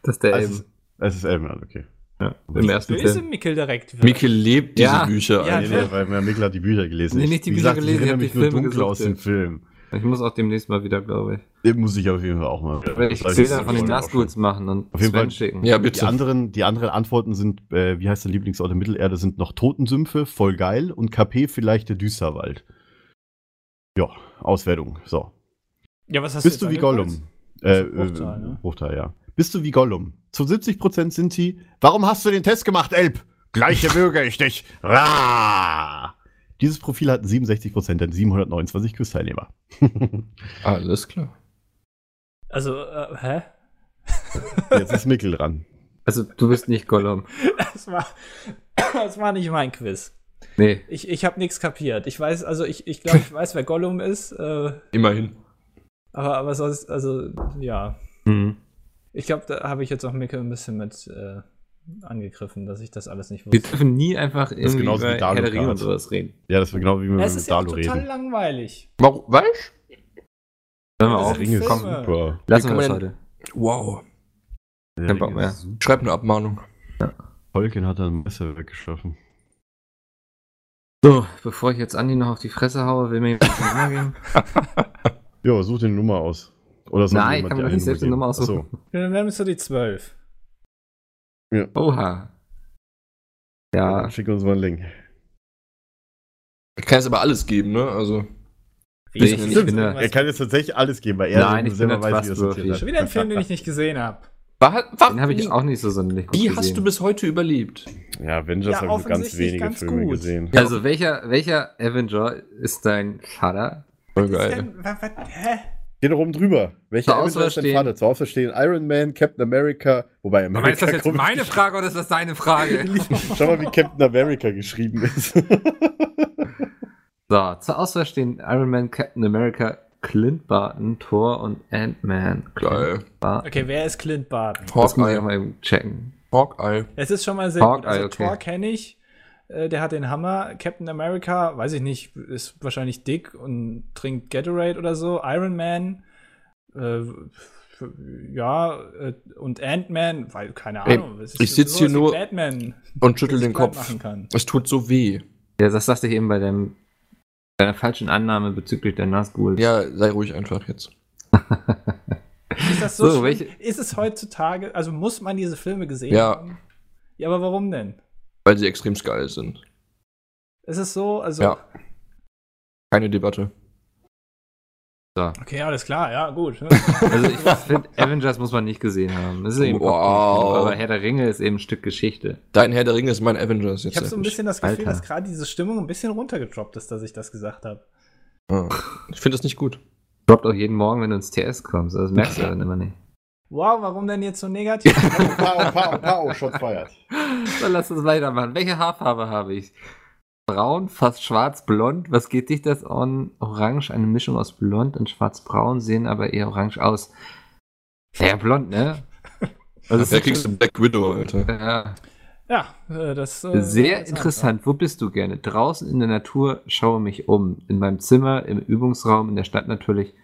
S4: Das ist der
S2: Es
S4: Elm.
S2: ist, es ist Elbenland, okay.
S4: Ja, Im ersten
S5: Du ist Mickel direkt.
S3: Mikkel lebt diese
S4: Ja.
S3: Bücher.
S5: Ja,
S2: nee, nee, weil weil Mikkel hat die Bücher gelesen.
S4: Nee,
S2: Ich-
S4: nicht die
S2: wie
S4: Bücher
S2: gesagt,
S4: gelesen,
S2: ich erinnere mich nur
S4: Filme
S2: dunkel aus dem. Film.
S4: Ich muss auch demnächst mal wieder, glaube ich.
S2: Den muss ich auf jeden Fall auch mal.
S4: Ich
S2: ist
S4: dann von den Nazguls machen und
S2: Auf jeden
S4: Sven
S2: Fall-
S4: schicken.
S3: Ja,
S2: Die
S3: bitte.
S2: anderen, die anderen Antworten sind, äh, wie heißt der Lieblingsort in Mittelerde, sind noch Totensümpfe, voll geil und KP vielleicht der Düsterwald. Ja, Auswertung. So.
S5: Ja, was hast
S2: Bist du wie? Gollum? Äh, äh,
S5: ne?
S2: Bruchtal, ja. Bist du wie Gollum? Zu 70% sind sie. Warum hast du den Test gemacht, Elb? Gleiche Bürger ich dich. Ra! Dieses Profil hatten 67%, denn 729 Quiz-Teilnehmer.
S3: Alles klar.
S5: Also, äh, hä?
S2: Jetzt ist Mickel dran.
S4: Also, du bist nicht Gollum.
S5: Das war, das war nicht mein Quiz.
S4: Nee.
S5: Ich, ich habe nichts kapiert. Ich weiß, also ich, ich glaube, ich weiß, wer Gollum ist, äh,
S3: Immerhin.
S5: aber, aber sonst, also, ja.
S4: Hm.
S5: Ich glaube, da habe ich jetzt auch Micke ein bisschen mit äh, angegriffen, dass ich das alles nicht
S4: Wir
S5: wusste.
S4: dürfen nie einfach irgendwie über Herr und sowas reden.
S2: Ja, das wäre genau wie wir
S5: Es
S2: mit
S5: ist ja auch
S2: Dalo
S5: total
S2: reden.
S5: langweilig.
S3: Warum? Weißt
S4: Hören wir
S5: Das
S4: auf.
S5: ist
S2: Ringe ist
S5: Filme.
S2: super.
S4: Lassen wir das heute.
S3: Wow.
S4: Kein Bock
S2: Ring ist
S4: mehr.
S2: super.
S3: Schreib eine Abmahnung.
S2: Tolkien hat dann ein Messer weggeschaffen.
S4: So, bevor ich jetzt Andi noch auf die Fresse haue, will mir jemand die Nummer geben?
S2: Ja, such dir eine Nummer aus. Oder
S4: Nein,
S2: jemand
S4: kann
S2: eine
S4: nicht selbst eine? Nummer
S2: Ach so.
S4: aussuchen.
S5: Ja, dann nimmst du die 12.
S4: Oha. Ja,
S2: Schick uns mal einen Link.
S3: Ich kann jetzt aber alles geben, ne? Also.
S4: Ich- ich finde-
S2: Er kann jetzt tatsächlich alles geben, weil er
S4: Nein, ich
S2: selber weiß, wie er
S4: trustworthy.
S2: sortiert
S5: Schon wieder ein Film, den ich nicht gesehen habe.
S3: War, war,
S4: den habe ich auch nicht so sonderlich gut
S3: Wie
S4: gesehen.
S3: hast du bis heute überlebt?
S2: Ja, Avengers
S5: Ja,
S2: habe ich nur ganz wenige
S5: ganz
S2: Filme
S5: gut.
S2: gesehen.
S4: Also welcher, welcher Avenger ist dein Vater?
S3: Voll
S5: Was ist
S3: geil.
S5: denn- wa- wa- hä?
S2: Geht rum drüber. Welcher
S4: Zur
S2: Avenger
S4: Auswahl
S2: ist dein
S4: stehen-
S2: Vater? Zur Auswahl stehen Iron Man, Captain America, wobei
S4: Aber
S2: America
S4: ist das jetzt meine
S2: geschrieben.
S4: Frage oder ist das deine Frage?
S2: Schau mal, wie Captain America geschrieben ist.
S4: so, zur Auswahl stehen Iron Man, Captain America, Clint Barton, Thor und Ant-Man.
S3: Geil.
S5: Okay, wer ist Clint Barton?
S4: Das muss ich auch
S3: Hawkeye.
S4: mal eben checken.
S3: Hawkeye.
S5: Es ist schon mal sehr
S4: Hawkeye,
S5: gut. Also
S4: okay.
S5: Thor kenne ich. Äh, Der hat den Hammer. Captain America, weiß ich nicht, ist wahrscheinlich dick und trinkt Gatorade oder so. Iron Man, äh, ja, äh, und Ant-Man, weil, keine
S3: Ey,
S5: Ahnung. es ist
S3: ich sitz hier nur
S5: Batman,
S3: Und schüttel den Kopf.
S5: Machen kann.
S3: Es tut so weh.
S4: Ja, das sagte ich eben bei deinem, deiner falschen Annahme bezüglich der Nazgul.
S3: Ja, sei ruhig einfach jetzt.
S5: Ist das so,
S4: So, welche-
S5: Ist es heutzutage, also muss man diese Filme gesehen
S3: Ja.
S5: haben? Ja, aber warum denn?
S3: Weil sie extrem geil sind.
S5: Ist es so? Also,
S3: Ja. Keine Debatte.
S5: okay, alles klar, ja, gut.
S4: Also ich finde, Avengers muss man nicht gesehen haben. Das ist eben
S3: Wow.
S4: Aber Herr der Ringe ist eben ein Stück Geschichte.
S3: Dein Herr der Ringe ist mein Avengers jetzt.
S5: Ich habe so ein bisschen das Gefühl,
S4: Alter.
S5: dass gerade diese Stimmung ein bisschen runtergedroppt ist, dass ich das gesagt habe.
S3: Ja. Ich finde das nicht gut.
S4: Droppt auch jeden Morgen, wenn du ins TS kommst. Das merkst du dann immer nicht.
S5: Wow, warum denn jetzt so negativ?
S2: Pau, Pau, Pau, Shots feiert.
S4: So, lass uns weitermachen. Welche Haarfarbe habe ich? Braun, fast schwarz, blond. Was geht dich das an? Orange, eine Mischung aus blond und schwarz-braun, sehen aber eher orange aus. Ja, blond, ne? Also
S3: Da kriegst du Black Widow, Alter.
S4: ja.
S5: ja, äh, das. Äh,
S4: Sehr
S5: das-
S4: interessant. Wo bist du gerne? Draußen in der Natur, schaue mich um. In meinem Zimmer, im Übungsraum, in der Stadt natürlich.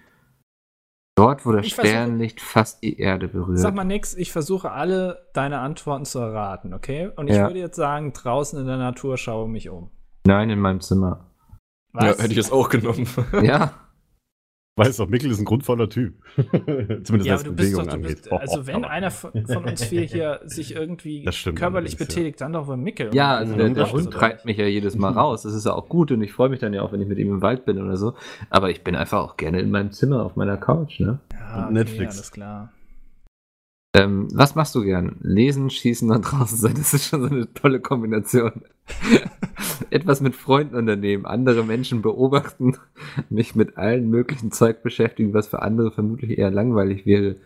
S4: Dort, wo das
S5: Ich versuche-
S4: Sternlicht fast die Erde berührt.
S5: Sag mal nix, ich versuche alle deine Antworten zu erraten, okay? Und ich
S4: Ja.
S5: würde jetzt sagen, draußen in der Natur schaue mich um.
S4: Nein, in meinem Zimmer.
S5: Was?
S3: Ja, hätte ich jetzt auch genommen.
S4: Ja.
S2: Weißt doch, Mikkel ist ein grundvoller Typ. Zumindest
S5: ja,
S2: was
S5: aber du bist
S2: Bewegung
S5: doch, du
S2: angeht.
S5: bist, also wenn einer von, von uns vier hier sich irgendwie körperlich
S2: allerdings, ja.
S5: betätigt, dann doch wohl Mickel.
S4: Ja, also
S2: Ja,
S4: der,
S2: das
S4: der. Hund treibt mich ja jedes Mal raus. Das ist ja auch gut und ich freue mich dann ja auch, wenn ich mit ihm im Wald bin oder so. Aber ich bin einfach auch gerne in meinem Zimmer auf meiner Couch, ne?
S5: ja okay,
S2: Netflix.
S5: alles klar.
S4: Ähm, was machst du gern? Lesen, schießen und draußen sein. Das ist schon so eine tolle Kombination. Etwas mit Freunden unternehmen, andere Menschen beobachten, mich mit allen möglichen Zeug beschäftigen, was für andere vermutlich eher langweilig wäre.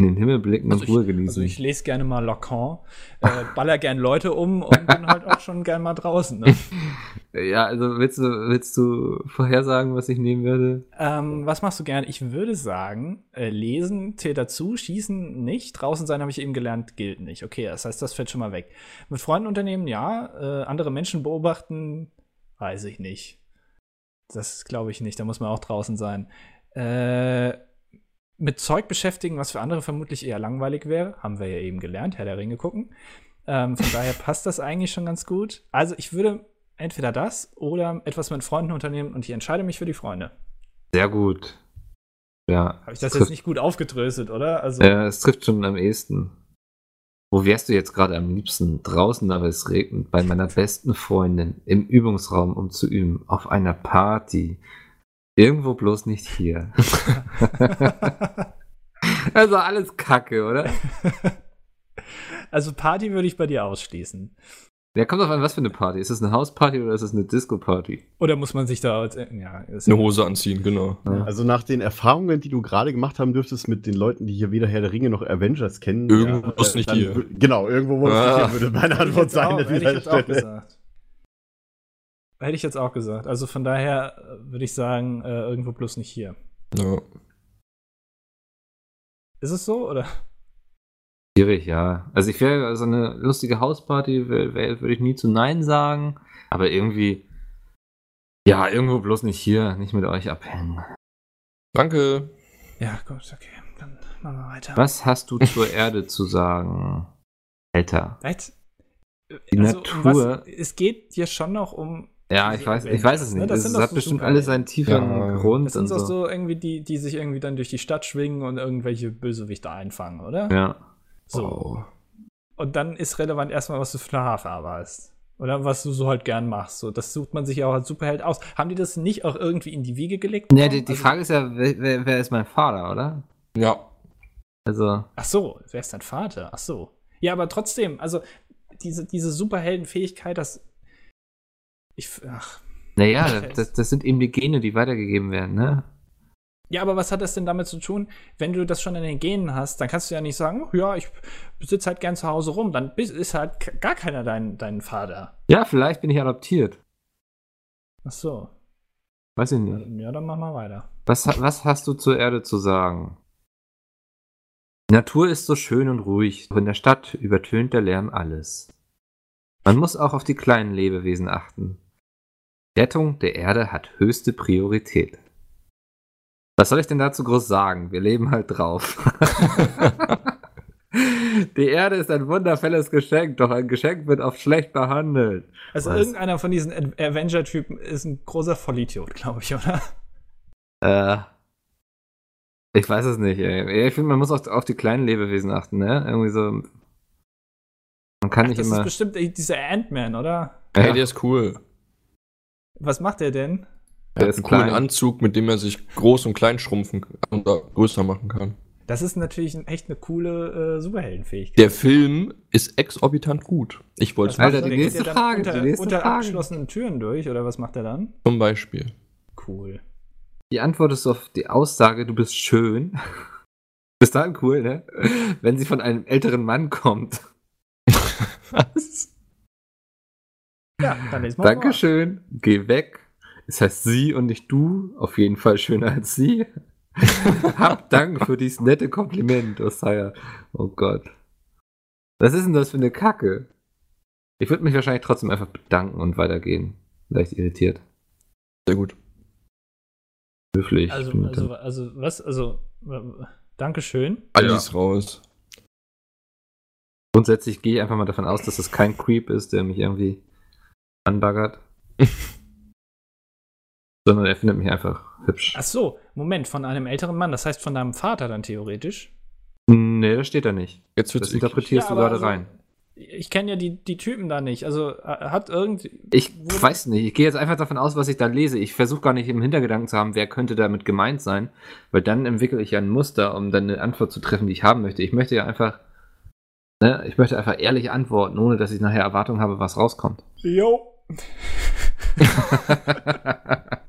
S4: In den Himmel blicken
S5: Also
S4: und Ruhe
S5: ich,
S4: genießen.
S5: also ich lese gerne mal Lacan, äh, baller gern Leute um und bin halt auch schon gern mal draußen. Ne?
S4: ja, also willst du, willst du vorhersagen, was ich nehmen würde?
S5: Ähm, was machst du gern? Ich würde sagen, äh, lesen zählt dazu, schießen nicht. Draußen sein habe ich eben gelernt, gilt nicht. Okay, das heißt, das fällt schon mal weg. Mit Freunden unternehmen, ja. Äh, andere Menschen beobachten, weiß ich nicht. Das glaube ich nicht. Da muss man auch draußen sein. Äh, mit Zeug beschäftigen, was für andere vermutlich eher langweilig wäre, haben wir ja eben gelernt, Herr der Ringe gucken. Ähm, von daher passt das eigentlich schon ganz gut. Also ich würde entweder das oder etwas mit Freunden unternehmen und ich entscheide mich für die Freunde.
S4: Sehr gut. Ja.
S5: Habe ich das jetzt nicht gut aufgedröselt, oder? Also,
S4: Ja, es trifft schon am ehesten. Wo wärst du jetzt gerade am liebsten? Draußen, aber es regnet, bei meiner besten Freundin, im Übungsraum, um zu üben, auf einer Party. Irgendwo bloß nicht hier. also alles Kacke, oder?
S5: also Party würde ich bei dir ausschließen.
S4: Ja, kommt auf an, was für eine Party. Ist es eine Hausparty oder ist es eine Disco-Party?
S5: Oder muss man sich da als, äh, ja,
S3: Eine Hose anziehen, genau.
S2: Also nach den Erfahrungen, die du gerade gemacht haben dürftest mit den Leuten, die hier weder Herr der Ringe noch Avengers kennen.
S3: Irgendwo ist nicht
S2: dann
S3: hier.
S2: Genau, irgendwo wo es
S3: Ah.
S2: nicht hier würde meine Antwort sein
S5: auch, hätte ich jetzt auch gesagt. Hätte ich jetzt auch gesagt. Also von daher äh, würde ich sagen, äh, irgendwo bloß nicht hier.
S3: Ja.
S5: Ist es so, oder?
S4: Schwierig, ja. Also ich wäre so eine lustige Hausparty, würde ich nie zu Nein sagen. Aber irgendwie, ja, irgendwo bloß nicht hier, nicht mit euch abhängen.
S3: Danke.
S5: Ja, gut, okay. Dann machen wir weiter.
S4: Was hast du zur Erde zu sagen? Alter.
S5: Was?
S4: Die
S5: um
S4: Natur-
S5: was, es geht hier schon noch um.
S4: Ja, ich weiß, ich weiß es
S5: Ne,
S4: nicht.
S5: das
S4: Das, das
S5: doch
S4: hat
S5: so
S4: bestimmt alles seinen tieferen
S3: Ja.
S4: Grund
S5: Das sind
S4: so.
S5: so irgendwie die, die sich irgendwie dann durch die Stadt schwingen und irgendwelche Bösewichte einfangen, oder?
S4: Ja.
S5: So.
S3: Oh.
S5: Und dann ist relevant erstmal, was du für eine Haarfarbe hast. Oder was du so halt gern machst. So, das sucht man sich ja auch als Superheld aus. Haben die das nicht auch irgendwie in die Wiege gelegt?
S4: Ja, die, die
S5: Also-
S4: Frage ist ja, wer, wer, wer ist mein Vater, oder?
S3: Ja.
S4: Also,
S5: Ach so, wer ist dein Vater? Ach so. Ja, aber trotzdem, also diese, diese Superheldenfähigkeit, das. Ich. Ach.
S4: naja, das, das sind eben die Gene, die weitergegeben werden, ne?
S5: Ja, aber was hat das denn damit zu tun, wenn du das schon in den Genen hast, dann kannst du ja nicht sagen, "Oh, ja, ich sitze halt gern zu Hause rum, dann ist halt gar keiner dein, dein Vater.
S4: Ja, vielleicht bin ich adoptiert.
S5: Ach so.
S4: Weiß ich nicht.
S5: Ja, dann mach mal weiter.
S4: Was, was hast du zur Erde zu sagen? Natur ist so schön und ruhig, doch in der Stadt übertönt der Lärm alles. Man muss auch auf die kleinen Lebewesen achten. Rettung der Erde hat höchste Priorität. Was soll ich denn dazu groß sagen? Wir leben halt drauf. die Erde ist ein wundervolles Geschenk, doch ein Geschenk wird oft schlecht behandelt.
S5: Also
S4: Was?
S5: irgendeiner von diesen Avenger-Typen ist ein großer Vollidiot, glaube ich, oder?
S4: Äh, ich weiß es nicht, ey. Ich finde, man muss auch auf die kleinen Lebewesen achten, ne? Irgendwie so. Man kann
S5: Ach,
S4: nicht
S5: das
S4: immer.
S5: ist bestimmt dieser Ant-Man, oder?
S3: Hey,
S4: Ja.
S3: der ist cool.
S5: Was macht der denn?
S3: Er hat
S4: ist
S3: einen coolen
S4: klein.
S3: Anzug, mit dem er sich groß und klein schrumpfen und größer machen kann.
S5: Das ist natürlich echt eine coole äh, Superheldenfähigkeit.
S3: Der Film ist exorbitant gut. Ich wollte es
S4: Alter,
S5: er?
S4: die nächste
S5: dann
S4: Frage,
S5: Unter,
S4: die nächste
S5: unter
S4: Frage.
S5: abgeschlossenen Türen durch, oder was macht er dann?
S3: zum Beispiel.
S5: Cool.
S4: Die Antwort ist auf die Aussage, du bist schön. Bis dahin cool, ne? Wenn sie von einem älteren Mann kommt.
S3: Was?
S5: Ja, dann lesen wir mal.
S4: Dankeschön, geh weg. Es heißt sie und nicht du. Auf jeden Fall schöner als sie. Hab Dank für dieses nette Kompliment, Osaya. Oh Gott. Was ist denn das für eine Kacke? Ich würde mich wahrscheinlich trotzdem einfach bedanken und weitergehen. Leicht irritiert.
S3: Sehr gut.
S4: Höflich.
S5: Also,
S4: bin
S5: also, also, was? Also, Dankeschön.
S3: Alles raus.
S4: Grundsätzlich gehe ich einfach mal davon aus, dass es kein Creep ist, der mich irgendwie anbaggert. Sondern er findet mich einfach hübsch.
S5: Ach so, Moment, von einem älteren Mann, das heißt von deinem Vater dann theoretisch?
S4: Nee, das steht da nicht.
S3: Jetzt wird's
S4: Das interpretierst
S5: Ja,
S4: du gerade
S5: also-
S4: rein.
S5: Ich kenne ja die, die Typen da nicht. Also äh, hat irgendwie.
S4: Ich weiß nicht, ich gehe jetzt einfach davon aus, was ich da lese. Ich versuche gar nicht im Hintergedanken zu haben, wer könnte damit gemeint sein, weil dann entwickle ich ja ein Muster, um dann eine Antwort zu treffen, die ich haben möchte. Ich möchte ja einfach, ne, ich möchte einfach ehrlich antworten, ohne dass ich nachher Erwartung habe, was rauskommt.
S5: Jo.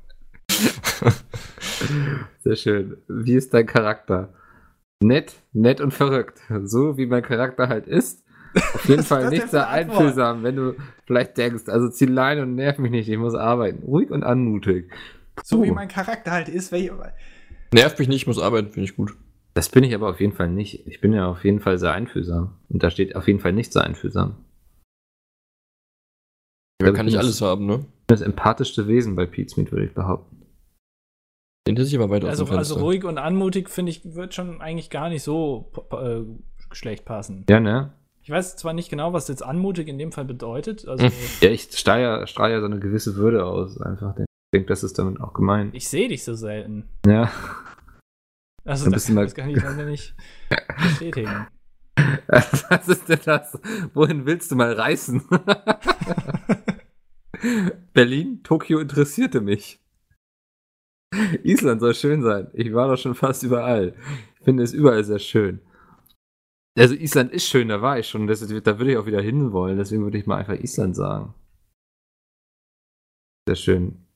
S4: Sehr schön. Wie ist dein Charakter? Nett, nett und verrückt. So wie mein Charakter halt ist. Auf jeden Fall nicht sehr einfühlsam, wenn du vielleicht denkst, also zieh Leine und nerv mich nicht, ich muss arbeiten. Ruhig und anmutig.
S5: So wie
S4: Puh.
S5: mein Charakter halt ist. Welche,
S3: Nervt mich nicht, muss arbeiten, finde ich gut.
S4: Das bin ich aber auf jeden Fall nicht. Ich bin ja auf jeden Fall sehr einfühlsam. Und da steht auf jeden Fall nicht sehr einfühlsam.
S3: Wer
S4: Also
S3: kann
S4: ich
S3: alles haben, ne?
S4: Das empathischste Wesen bei Pete's Meat, würde ich behaupten.
S3: Den hätte ich aber weiter
S5: also, also ruhig und anmutig, finde ich, wird schon eigentlich gar nicht so äh, schlecht passen.
S4: Ja, ne?
S5: Ich weiß zwar nicht genau, was jetzt anmutig in dem Fall bedeutet. Also,
S4: Ja, ich strahle ja, ja so eine gewisse Würde aus. Einfach. Ich denke, das ist damit auch gemeint.
S5: ich sehe dich so selten.
S4: Ja.
S5: Also, das,
S4: mal-
S5: das kann ich leider nicht bestätigen.
S4: Was ist denn das? Wohin willst du mal reisen? Berlin? Tokio interessierte mich. Island soll schön sein. Ich war doch schon fast überall. Ich finde es überall sehr schön. Also Island ist schön, da war ich schon. Das, da würde ich auch wieder hinwollen. Deswegen würde ich mal einfach Island sagen. Sehr schön.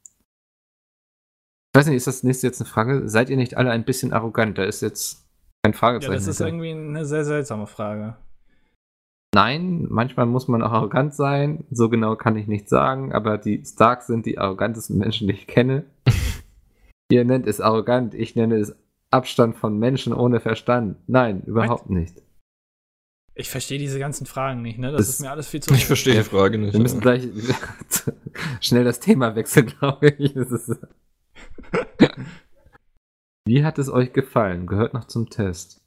S4: Ich weiß nicht, ist das nächste jetzt eine Frage? Seid ihr nicht alle ein bisschen arrogant? Da ist jetzt kein
S5: Ja,
S4: Fragezeichen.
S5: das ist
S4: hinter.
S5: irgendwie eine sehr seltsame Frage.
S4: Nein, manchmal muss man auch arrogant sein. So genau kann ich nicht sagen, aber die Starks sind die arrogantesten Menschen, die ich kenne. Ihr nennt es arrogant, ich nenne es Abstand von Menschen ohne Verstand. Nein, überhaupt nicht.
S5: Ich verstehe diese ganzen Fragen nicht, ne? Das,
S4: Das-
S5: ist mir alles viel zu.
S3: Ich verstehe die Frage nicht.
S4: Wir müssen gleich schnell das Thema wechseln, glaube ich. Das ist Wie hat es euch gefallen? Gehört noch zum Test.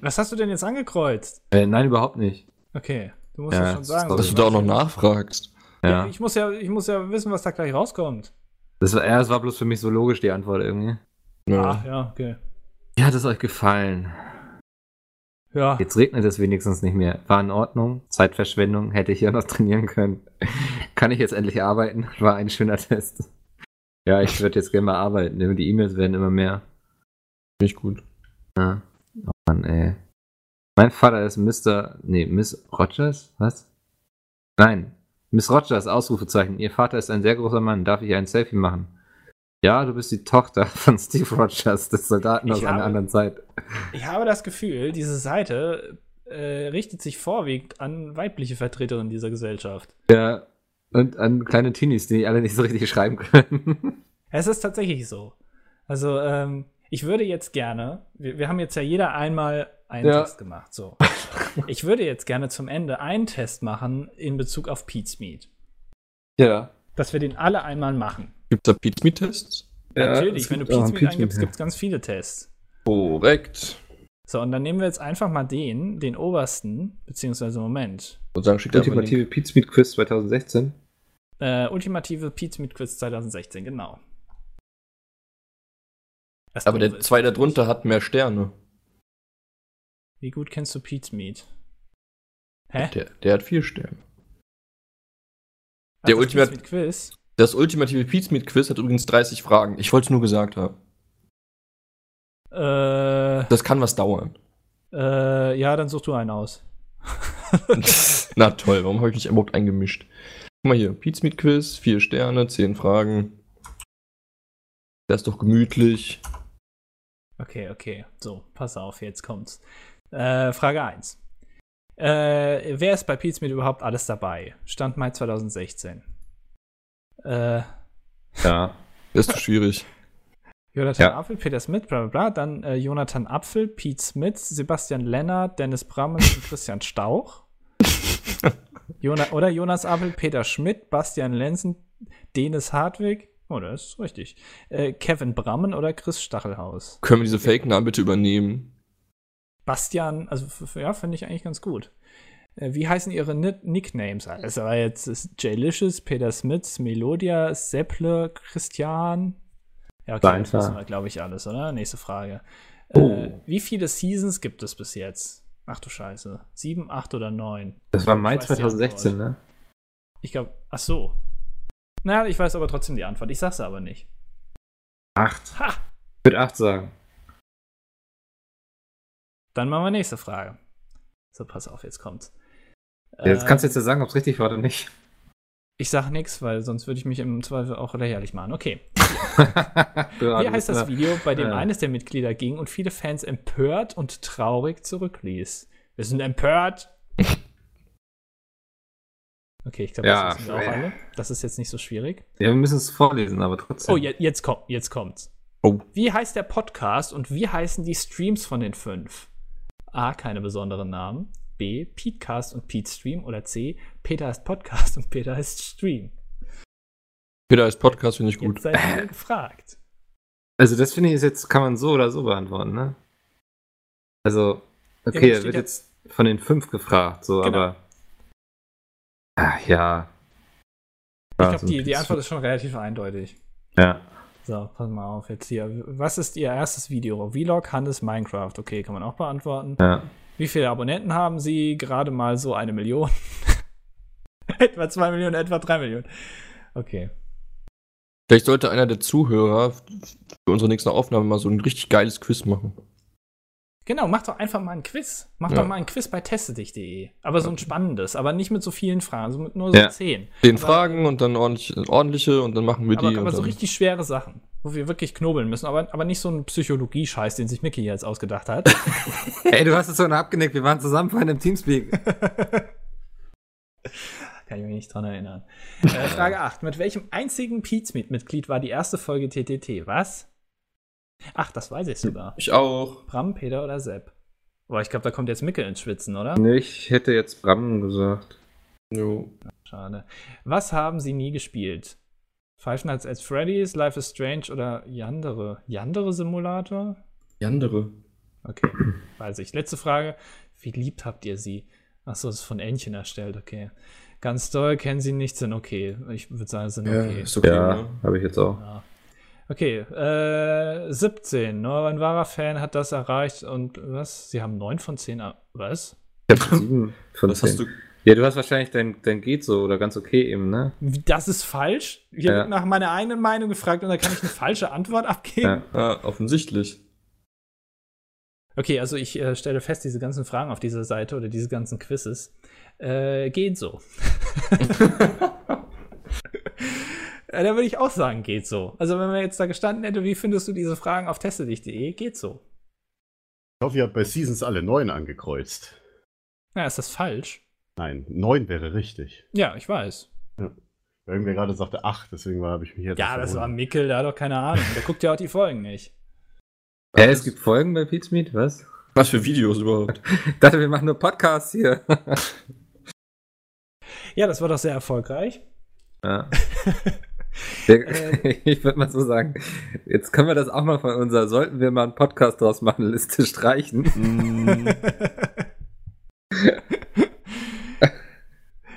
S5: Was hast du denn jetzt angekreuzt?
S4: Äh, nein, überhaupt nicht.
S5: Okay, du musst
S4: Ja,
S5: das schon sagen.
S3: Dass
S5: sonst
S3: du da auch noch nachfragst.
S5: Ja.
S4: Ja.
S5: Ich, muss ja, ich muss ja wissen, was da gleich rauskommt.
S4: Das war, ja, das war bloß für mich so logisch, die Antwort irgendwie.
S3: Ja.
S5: Ah, ja, okay.
S4: Wie hat es euch gefallen?
S5: Ja,
S4: Jetzt regnet es wenigstens nicht mehr. War in Ordnung. Zeitverschwendung. Hätte ich hier noch trainieren können. Kann ich jetzt endlich arbeiten? War ein schöner Test. Ja, ich würde jetzt gerne mal arbeiten. Die E-Mails werden immer mehr.
S3: Finde ich gut.
S4: Ja. Oh Mann, ey. Mein Vater ist Mr. Nee, Miss Rogers? Was? Nein. Miss Rogers, Ausrufezeichen. Ihr Vater ist ein sehr großer Mann. Darf ich ein Selfie machen? Ja, du bist die Tochter von Steve Rogers, des Soldaten
S5: Ich
S4: aus einer
S5: habe-
S4: anderen Zeit.
S5: ich habe das Gefühl, diese Seite äh, richtet sich vorwiegend an weibliche Vertreterinnen dieser Gesellschaft.
S4: Ja. Und an kleine Teenies, die alle nicht so richtig schreiben können.
S5: Es ist tatsächlich so. Also, ähm, ich würde jetzt gerne, wir, wir haben jetzt ja jeder einmal einen
S4: Ja.
S5: Test gemacht, so. ich würde jetzt gerne zum Ende einen Test machen in Bezug auf Pete's Meat.
S4: ja.
S5: Dass wir den alle einmal machen.
S3: Gibt es da Pete Meat Tests?
S5: Natürlich, wenn du Pete's Meat eingibst, gibt es ganz viele Tests.
S3: Korrekt.
S5: So, und dann nehmen wir jetzt einfach mal den, den obersten, beziehungsweise Moment,
S3: Und sagen, schickt
S4: Ultimative Pete Speed Quiz 2016.
S5: äh, ultimative Pete's Meat Quiz 2016, genau. Das
S3: Aber der zwei darunter hat mehr Sterne.
S5: Wie gut kennst du Pete's Meat? Hä?
S3: Der, der hat vier Sterne.
S5: Ach,
S3: der
S5: das Pete's Meat Quiz?
S3: Das ultimative Pete Meat Quiz hat übrigens 30 Fragen. Ich wollte es nur gesagt haben.
S5: Äh,
S3: Das kann was dauern.
S5: äh, ja, dann such du einen aus.
S3: Na toll, warum habe ich mich überhaupt eingemischt? Guck mal hier, Pete Meat Quiz, vier Sterne, zehn Fragen. Das ist doch gemütlich.
S5: Okay, okay. So, pass auf, jetzt kommt's. Äh, Frage 1. Äh, wer ist bei Pete's Meat überhaupt alles dabei? Stand Mai 2016. Äh,
S4: Ja.
S3: Ist zu schwierig.
S5: Jonathan
S4: Ja.
S5: Apfel, Peter Smith, bla bla bla. Dann äh, Jonathan Apfel, Pete Smith, Sebastian Lennart, Dennis Brammen und Christian Stauch. Jona oder Jonas Apfel, Peter Schmidt, Bastian Lenzen, Denis Hartwig. Oh, das ist richtig. Äh, Kevin Brammen oder Chris Stachelhaus.
S3: Können wir diese Fake-Namen bitte übernehmen?
S5: Bastian, also ja, finde ich eigentlich ganz gut. Äh, wie heißen ihre Ni Nicknames? Also war jetzt ist Jaylicious, Peter Smith, Melodia, Sepple, Christian. Ja, okay,
S4: War
S5: das wissen wir, glaube ich, alles, oder? Nächste Frage.
S4: Oh.
S5: Äh, wie viele Seasons gibt es bis jetzt? Ach du Scheiße. Sieben, acht oder neun?
S4: Das war Mai
S5: Ich weiß die
S4: 2016,
S5: Antwort.
S4: ne?
S5: Ich glaube, ach so. Naja, ich weiß aber trotzdem die Antwort. Ich sag's aber nicht.
S4: Acht.
S5: Ha!
S4: Ich würde acht sagen.
S5: Dann machen wir nächste Frage. So, pass auf, jetzt kommt's.
S4: Jetzt
S5: Äh,
S4: kannst du jetzt ja sagen, ob es richtig war oder nicht.
S5: Ich sag nichts, weil sonst würde ich mich im Zweifel auch lächerlich machen. Okay. Wie heißt das Video, bei dem
S4: Ja.
S5: eines der Mitglieder ging und viele Fans empört und traurig zurückließ? Wir sind empört. Okay, ich glaube,
S4: Ja,
S5: das wissen wir auch
S4: ja.
S5: alle. Das ist jetzt nicht so schwierig.
S4: Ja, wir müssen es vorlesen, aber trotzdem.
S5: Oh, je, jetzt kommt, jetzt kommt's.
S3: Oh.
S5: Wie heißt der Podcast und wie heißen die Streams von den fünf? A. Keine besonderen Namen. B. Petecast und Pete Stream. Oder C. Peter heißt Podcast und Peter heißt Stream.
S3: Peter ist Podcast, finde ich gut.
S5: Jetzt seid ihr gefragt.
S4: Also das finde ich ist jetzt, kann man so oder so beantworten, ne? Also, okay, er wird
S5: ja-
S4: jetzt von den fünf gefragt, so,
S5: Genau.
S4: aber. Ach ja.
S5: Ich glaube,
S4: so
S5: die, die Antwort ist schon relativ eindeutig.
S4: Ja.
S5: So, pass mal auf jetzt hier. Was ist Ihr erstes Video? Vlog, Hannes, Minecraft. Okay, kann man auch beantworten.
S4: Ja.
S5: Wie viele Abonnenten haben Sie? Gerade mal so eine Million. etwa zwei Millionen, etwa drei Millionen. Okay.
S3: Vielleicht sollte einer der Zuhörer für unsere nächste Aufnahme mal so ein richtig geiles Quiz machen.
S5: Genau, mach doch einfach mal ein Quiz. Mach
S3: Ja.
S5: doch mal ein Quiz bei testedich.de. Aber so ein spannendes, aber nicht mit so vielen Fragen, so mit nur so
S4: Ja.
S5: zehn.
S3: Den
S5: Aber-
S3: Fragen und dann ordentlich, ordentliche und dann machen wir die.
S5: Aber, aber
S3: und
S5: so richtig schwere Sachen, wo wir wirklich knobeln müssen. Aber, aber nicht so ein Psychologie-Scheiß, den sich Mickey jetzt ausgedacht hat.
S4: Ey, du hast es so abgenickt, wir waren zusammen vorhin im Teamspeak.
S5: Kann ich mich nicht dran erinnern. Äh, Frage 8. Mit welchem einzigen Pizmeet-Mitglied war die erste Folge TTT? Was? Ach, das weiß ich sogar.
S3: ich auch.
S5: Bram, Peter oder Sepp? Boah, ich glaube, da kommt jetzt Mickel ins Schwitzen, oder?
S4: nee, ich hätte jetzt Bram gesagt.
S3: Jo.
S5: Schade. Was haben sie nie gespielt? Five Nights at Freddy's, Life is Strange oder Yandere? Yandere Simulator?
S3: Die andere.
S5: Okay, weiß ich. Letzte Frage. Wie liebt habt ihr sie? Achso, das ist von Entchen erstellt, okay. Ganz doll kennen sie nicht, sind okay. Ich würde sagen, sind
S3: Ja,
S5: okay.
S3: ist okay.
S4: Ja,
S3: Ne?
S4: habe ich jetzt auch.
S5: Ja. Okay, äh, 17. Nur ein wahrer Fan hat das erreicht und was? Sie haben 9 von 10. er- Was?
S4: Ich hab sieben von
S3: Was hast
S4: zehn.
S3: du?
S4: Ja, du hast wahrscheinlich dein, dein geht so oder ganz okay eben, ne?
S5: Das ist falsch? Hier
S4: Ja.
S5: wird nach meiner eigenen Meinung gefragt und da kann ich eine falsche Antwort abgeben.
S4: Ja.
S3: Ah, offensichtlich.
S5: Okay, also ich äh, stelle fest, diese ganzen Fragen auf dieser Seite oder diese ganzen Quizzes äh, gehen so. äh, da würde ich auch sagen, geht so. Also wenn man jetzt da gestanden hätte, wie findest du diese Fragen auf testedich.de, geht so.
S2: Ich hoffe, ihr habt bei Seasons alle neun angekreuzt.
S5: Ja, ist das falsch?
S2: Nein, neun wäre richtig.
S5: Ja, ich weiß.
S2: Irgendwer gerade sagte acht, deswegen habe ich mich jetzt.
S5: Ja, das war Mickel, der hat doch keine Ahnung. Der guckt ja auch die Folgen nicht.
S4: Hä, es gibt Folgen bei Pete's Meet, was?
S3: Was für Videos überhaupt?
S4: Ich dachte, wir machen nur Podcasts hier.
S5: Ja, das war doch sehr erfolgreich.
S4: ja. Der, ich würde mal so sagen, jetzt können wir das auch mal von unserer, sollten wir mal einen Podcast draus machen, Liste streichen.
S2: Mm,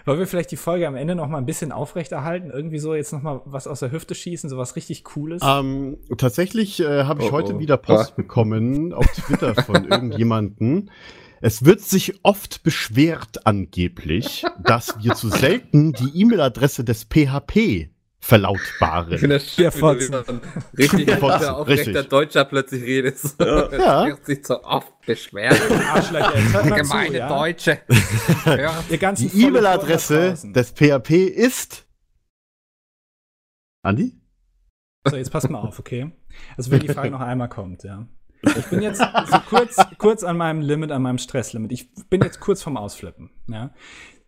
S5: Wollen wir vielleicht die Folge am Ende noch mal ein bisschen aufrechterhalten? Irgendwie so jetzt noch mal was aus der Hüfte schießen, so was richtig Cooles?
S2: ähm, tatsächlich äh, habe ich
S4: Oh,
S2: heute
S4: oh.
S2: wieder Post
S4: Ah.
S2: bekommen auf Twitter von irgendjemanden. Es wird sich oft beschwert angeblich, dass wir zu selten die E-Mail-Adresse des PHP verlautbaren.
S4: Ich finde das schön,
S5: Der Fotzen.
S4: richtig
S2: Der Fotzen,
S4: aufrechter. Deutscher plötzlich redest.
S2: Ja.
S4: Er sich so oft beschwert.
S5: Hört
S4: Gemeine
S5: zu, ja?
S4: Deutsche. Hört
S2: Die E-Mail-Adresse des PHP ist. Andi?
S5: So, jetzt passt mal auf, okay? Also wenn die Frage noch einmal kommt, ja. Ich bin jetzt so kurz, kurz an meinem Limit, an meinem Stresslimit. Ich bin jetzt kurz vorm Ausflippen, ja.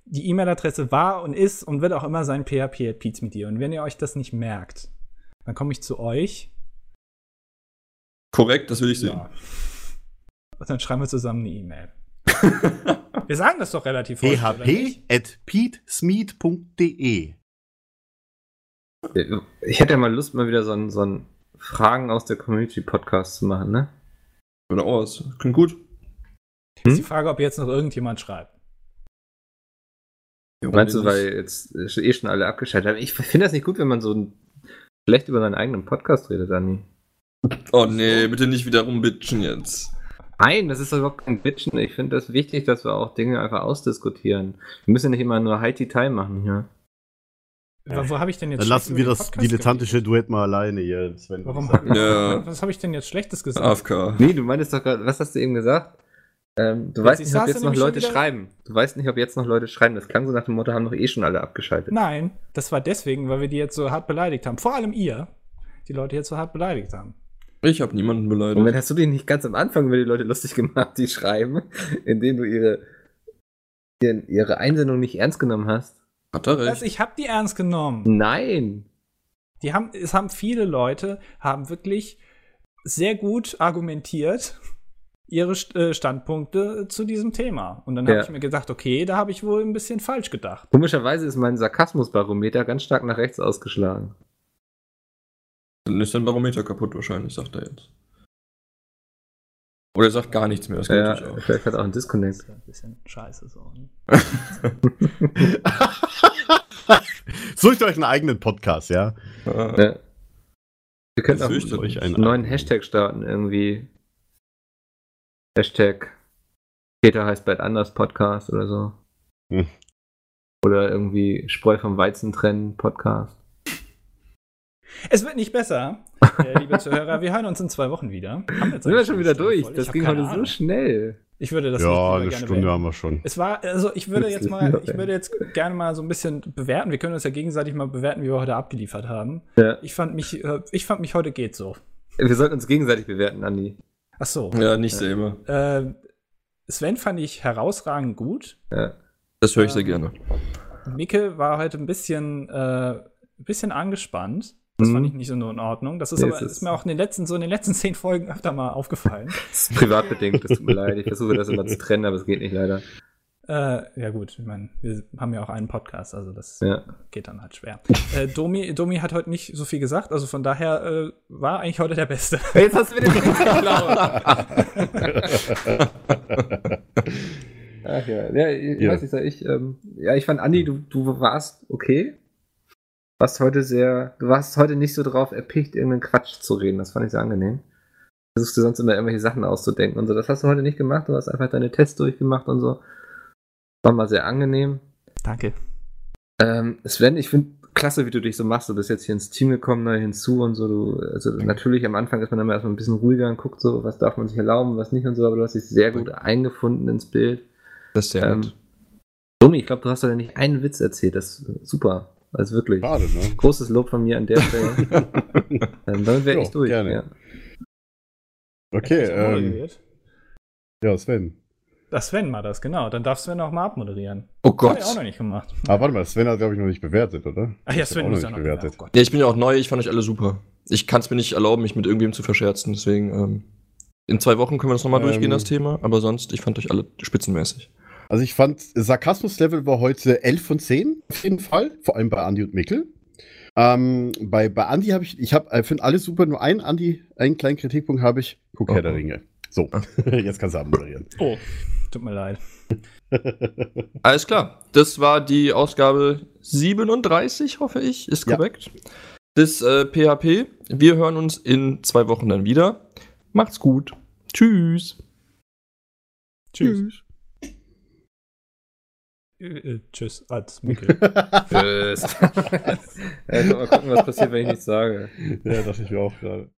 S5: Die E-Mail-Adresse war und ist und wird auch immer sein php at Pete's mit dir. Und wenn ihr euch das nicht merkt, dann komme ich zu euch.
S3: Korrekt, das will ich sehen.
S5: Ja. Und dann schreiben wir zusammen eine E-Mail. wir sagen das doch relativ
S2: php at petesmeet.de.
S4: Ich hätte ja mal Lust, mal wieder so ein, so Fragen aus der Community Podcast zu machen, ne?
S3: Oder aus. Klingt gut.
S5: Ist die Frage, ob jetzt noch irgendjemand schreibt.
S4: Meinst du, weil jetzt eh schon alle abgeschaltet haben? Ich finde das nicht gut, wenn man so schlecht über seinen eigenen Podcast redet, Dani.
S3: Oh nee, bitte nicht wieder rumbitchen jetzt.
S4: Nein, das ist doch überhaupt kein Bitchen. Ich finde das wichtig, dass wir auch Dinge einfach ausdiskutieren. Wir müssen ja nicht immer nur High Time machen hier.
S5: Wo, wo habe ich denn jetzt
S2: Dann lassen wir das
S5: Podcast
S2: dilettantische Duett mal alleine hier. Sven.
S5: Warum?
S3: Ja.
S5: Was habe ich denn jetzt Schlechtes gesagt?
S3: AFK.
S4: Nee, du meintest doch gerade, was hast du eben gesagt? Ähm, du
S5: Jetzt-
S4: weißt
S5: ich
S4: nicht, ob jetzt noch Leute schreiben. Du weißt nicht, ob jetzt noch Leute schreiben. Das klang so nach dem Motto, haben doch eh schon alle abgeschaltet.
S5: Nein, das war deswegen, weil wir die jetzt so hart beleidigt haben. Vor allem ihr, die Leute jetzt so hart beleidigt haben.
S3: Ich habe niemanden beleidigt.
S4: Moment, hast du dich nicht ganz am Anfang über die Leute lustig gemacht, die schreiben, indem du ihre, ihre, ihre Einsendung nicht ernst genommen hast?
S3: Hat er
S5: Also
S3: recht.
S5: ich habe die ernst genommen.
S4: Nein.
S5: Die haben, es haben viele Leute, haben wirklich sehr gut argumentiert ihre St- äh, Standpunkte zu diesem Thema. Und dann habe
S4: Ja.
S5: ich mir gedacht, okay, da habe ich wohl ein bisschen falsch gedacht.
S4: Komischerweise ist mein Sarkasmusbarometer ganz stark nach rechts ausgeschlagen.
S3: Dann ist dein Barometer kaputt wahrscheinlich, sagt er jetzt. Oder er sagt gar nichts mehr, das kann
S4: Ja,
S3: natürlich auch.
S4: vielleicht hat er auch einen
S5: Das
S4: Disconnect.
S5: ist ja ein bisschen scheiße so. ne?
S2: Sucht euch einen eigenen Podcast, ja?
S4: Ja. Wir könnten auch einen
S2: einen
S4: neuen. Hashtag starten, irgendwie. Hashtag Peter heißt bald anders Podcast oder so.
S2: Hm.
S4: Oder irgendwie Spreu vom Weizen trennen Podcast.
S5: Es wird nicht besser, äh, liebe Zuhörer. Wir hören uns in zwei Wochen wieder. Haben jetzt
S4: Sind wir schon wieder durch?
S5: voll?
S4: Das ging heute so schnell.
S5: Ich würde das
S2: Ja, eine
S5: gerne
S2: Stunde
S5: beenden.
S2: haben wir schon.
S5: Es war, also ich würde jetzt mal, ich würde jetzt gerne mal so ein bisschen bewerten. Wir können uns ja gegenseitig mal bewerten, wie wir heute abgeliefert haben.
S4: Ja.
S5: Ich fand mich, äh, ich fand mich heute geht so.
S4: Wir sollten uns gegenseitig bewerten, Andi.
S5: Ach so.
S3: Ja, nicht selber.
S5: Äh, Sven fand ich herausragend gut.
S4: Ja.
S3: Das höre ich sehr
S5: Ähm,
S3: gerne.
S5: Micke war heute ein bisschen, äh, ein bisschen angespannt. Das
S4: Mhm.
S5: fand ich nicht so in Ordnung. Das ist
S4: Nee,
S5: aber
S4: ist-
S5: ist mir auch in den letzten, so in den letzten zehn Folgen öfter mal aufgefallen.
S4: Das ist privat bedingt, das tut mir leid. Ich versuche das immer zu trennen, aber es geht nicht leider.
S5: Äh, ja gut, ich meine, wir haben ja auch einen Podcast, also das
S4: Ja.
S5: geht dann halt schwer. äh, Domi, Domi hat heute nicht so viel gesagt, also von daher äh, war eigentlich heute der Beste.
S4: Jetzt hast du mir den geklaut. Ach ja, ja ich
S2: Ja.
S4: weiß nicht, sag ich, ähm, ja, ich fand Andi, du, du warst okay. warst heute sehr, du warst heute nicht so drauf erpicht, irgendeinen Quatsch zu reden. Das fand ich sehr angenehm. Versuchst du sonst immer irgendwelche Sachen auszudenken und so. Das hast du heute nicht gemacht. Du hast einfach deine Tests durchgemacht und so. War mal sehr angenehm.
S5: Danke.
S4: Ähm, Sven, ich finde klasse, wie du dich so machst. Du bist jetzt hier ins Team gekommen, neu hinzu und so. Du, also natürlich am Anfang ist man immer erstmal ein bisschen ruhiger und guckt so, was darf man sich erlauben, was nicht und so, aber du hast dich sehr gut eingefunden ins Bild.
S3: Das ist sehr
S4: Ähm,
S3: nett.
S4: Domi, ich glaube, du hast doch nicht einen Witz erzählt. Das ist super. Also wirklich.
S2: Schade, ne?
S4: Großes Lob von mir an der Stelle. ähm, damit wäre ich durch.
S2: gerne.
S4: Ja.
S2: Okay, ähm, ja, Sven.
S5: Das Sven war das, genau. Dann darf Sven auch mal abmoderieren.
S3: Oh Gott.
S5: er auch noch nicht gemacht.
S2: Aber warte mal, Sven hat, glaube ich, noch nicht bewertet, oder?
S5: Ach ja, Sven muss
S2: noch
S5: ja
S2: nicht
S5: noch
S2: bewertet.
S5: Oh Gott.
S3: Ja, ich bin ja auch neu, ich fand euch alle super. Ich kann es mir nicht erlauben, mich mit irgendwem zu verscherzen, deswegen ähm, in zwei Wochen können wir das nochmal
S2: Ähm.
S3: durchgehen, das Thema, aber sonst, ich fand euch alle spitzenmäßig.
S2: Also ich fand, Sarkasmus-Level war heute 11 von 10, auf jeden Fall. Vor allem bei Andi und Mikkel. Ähm, bei, bei Andi habe ich, ich habe, äh, finde alles super, nur einen Andi, einen kleinen Kritikpunkt habe ich. Guck
S3: Oh,
S2: Herr der
S3: oh.
S2: Ringe. So, jetzt kannst du abmoderieren.
S5: Oh, tut mir leid.
S3: Alles klar, das war die Ausgabe 37, hoffe ich, ist
S2: Ja.
S3: korrekt. Des äh, PHP. Wir hören uns in zwei Wochen dann wieder. Macht's gut. Tschüss.
S5: Tschüss. Äh, äh, tschüss, als Mikkel.
S4: Tschüss. ja, mal gucken, was passiert, wenn ich nichts sage.
S2: ja, dachte ich mir auch gerade.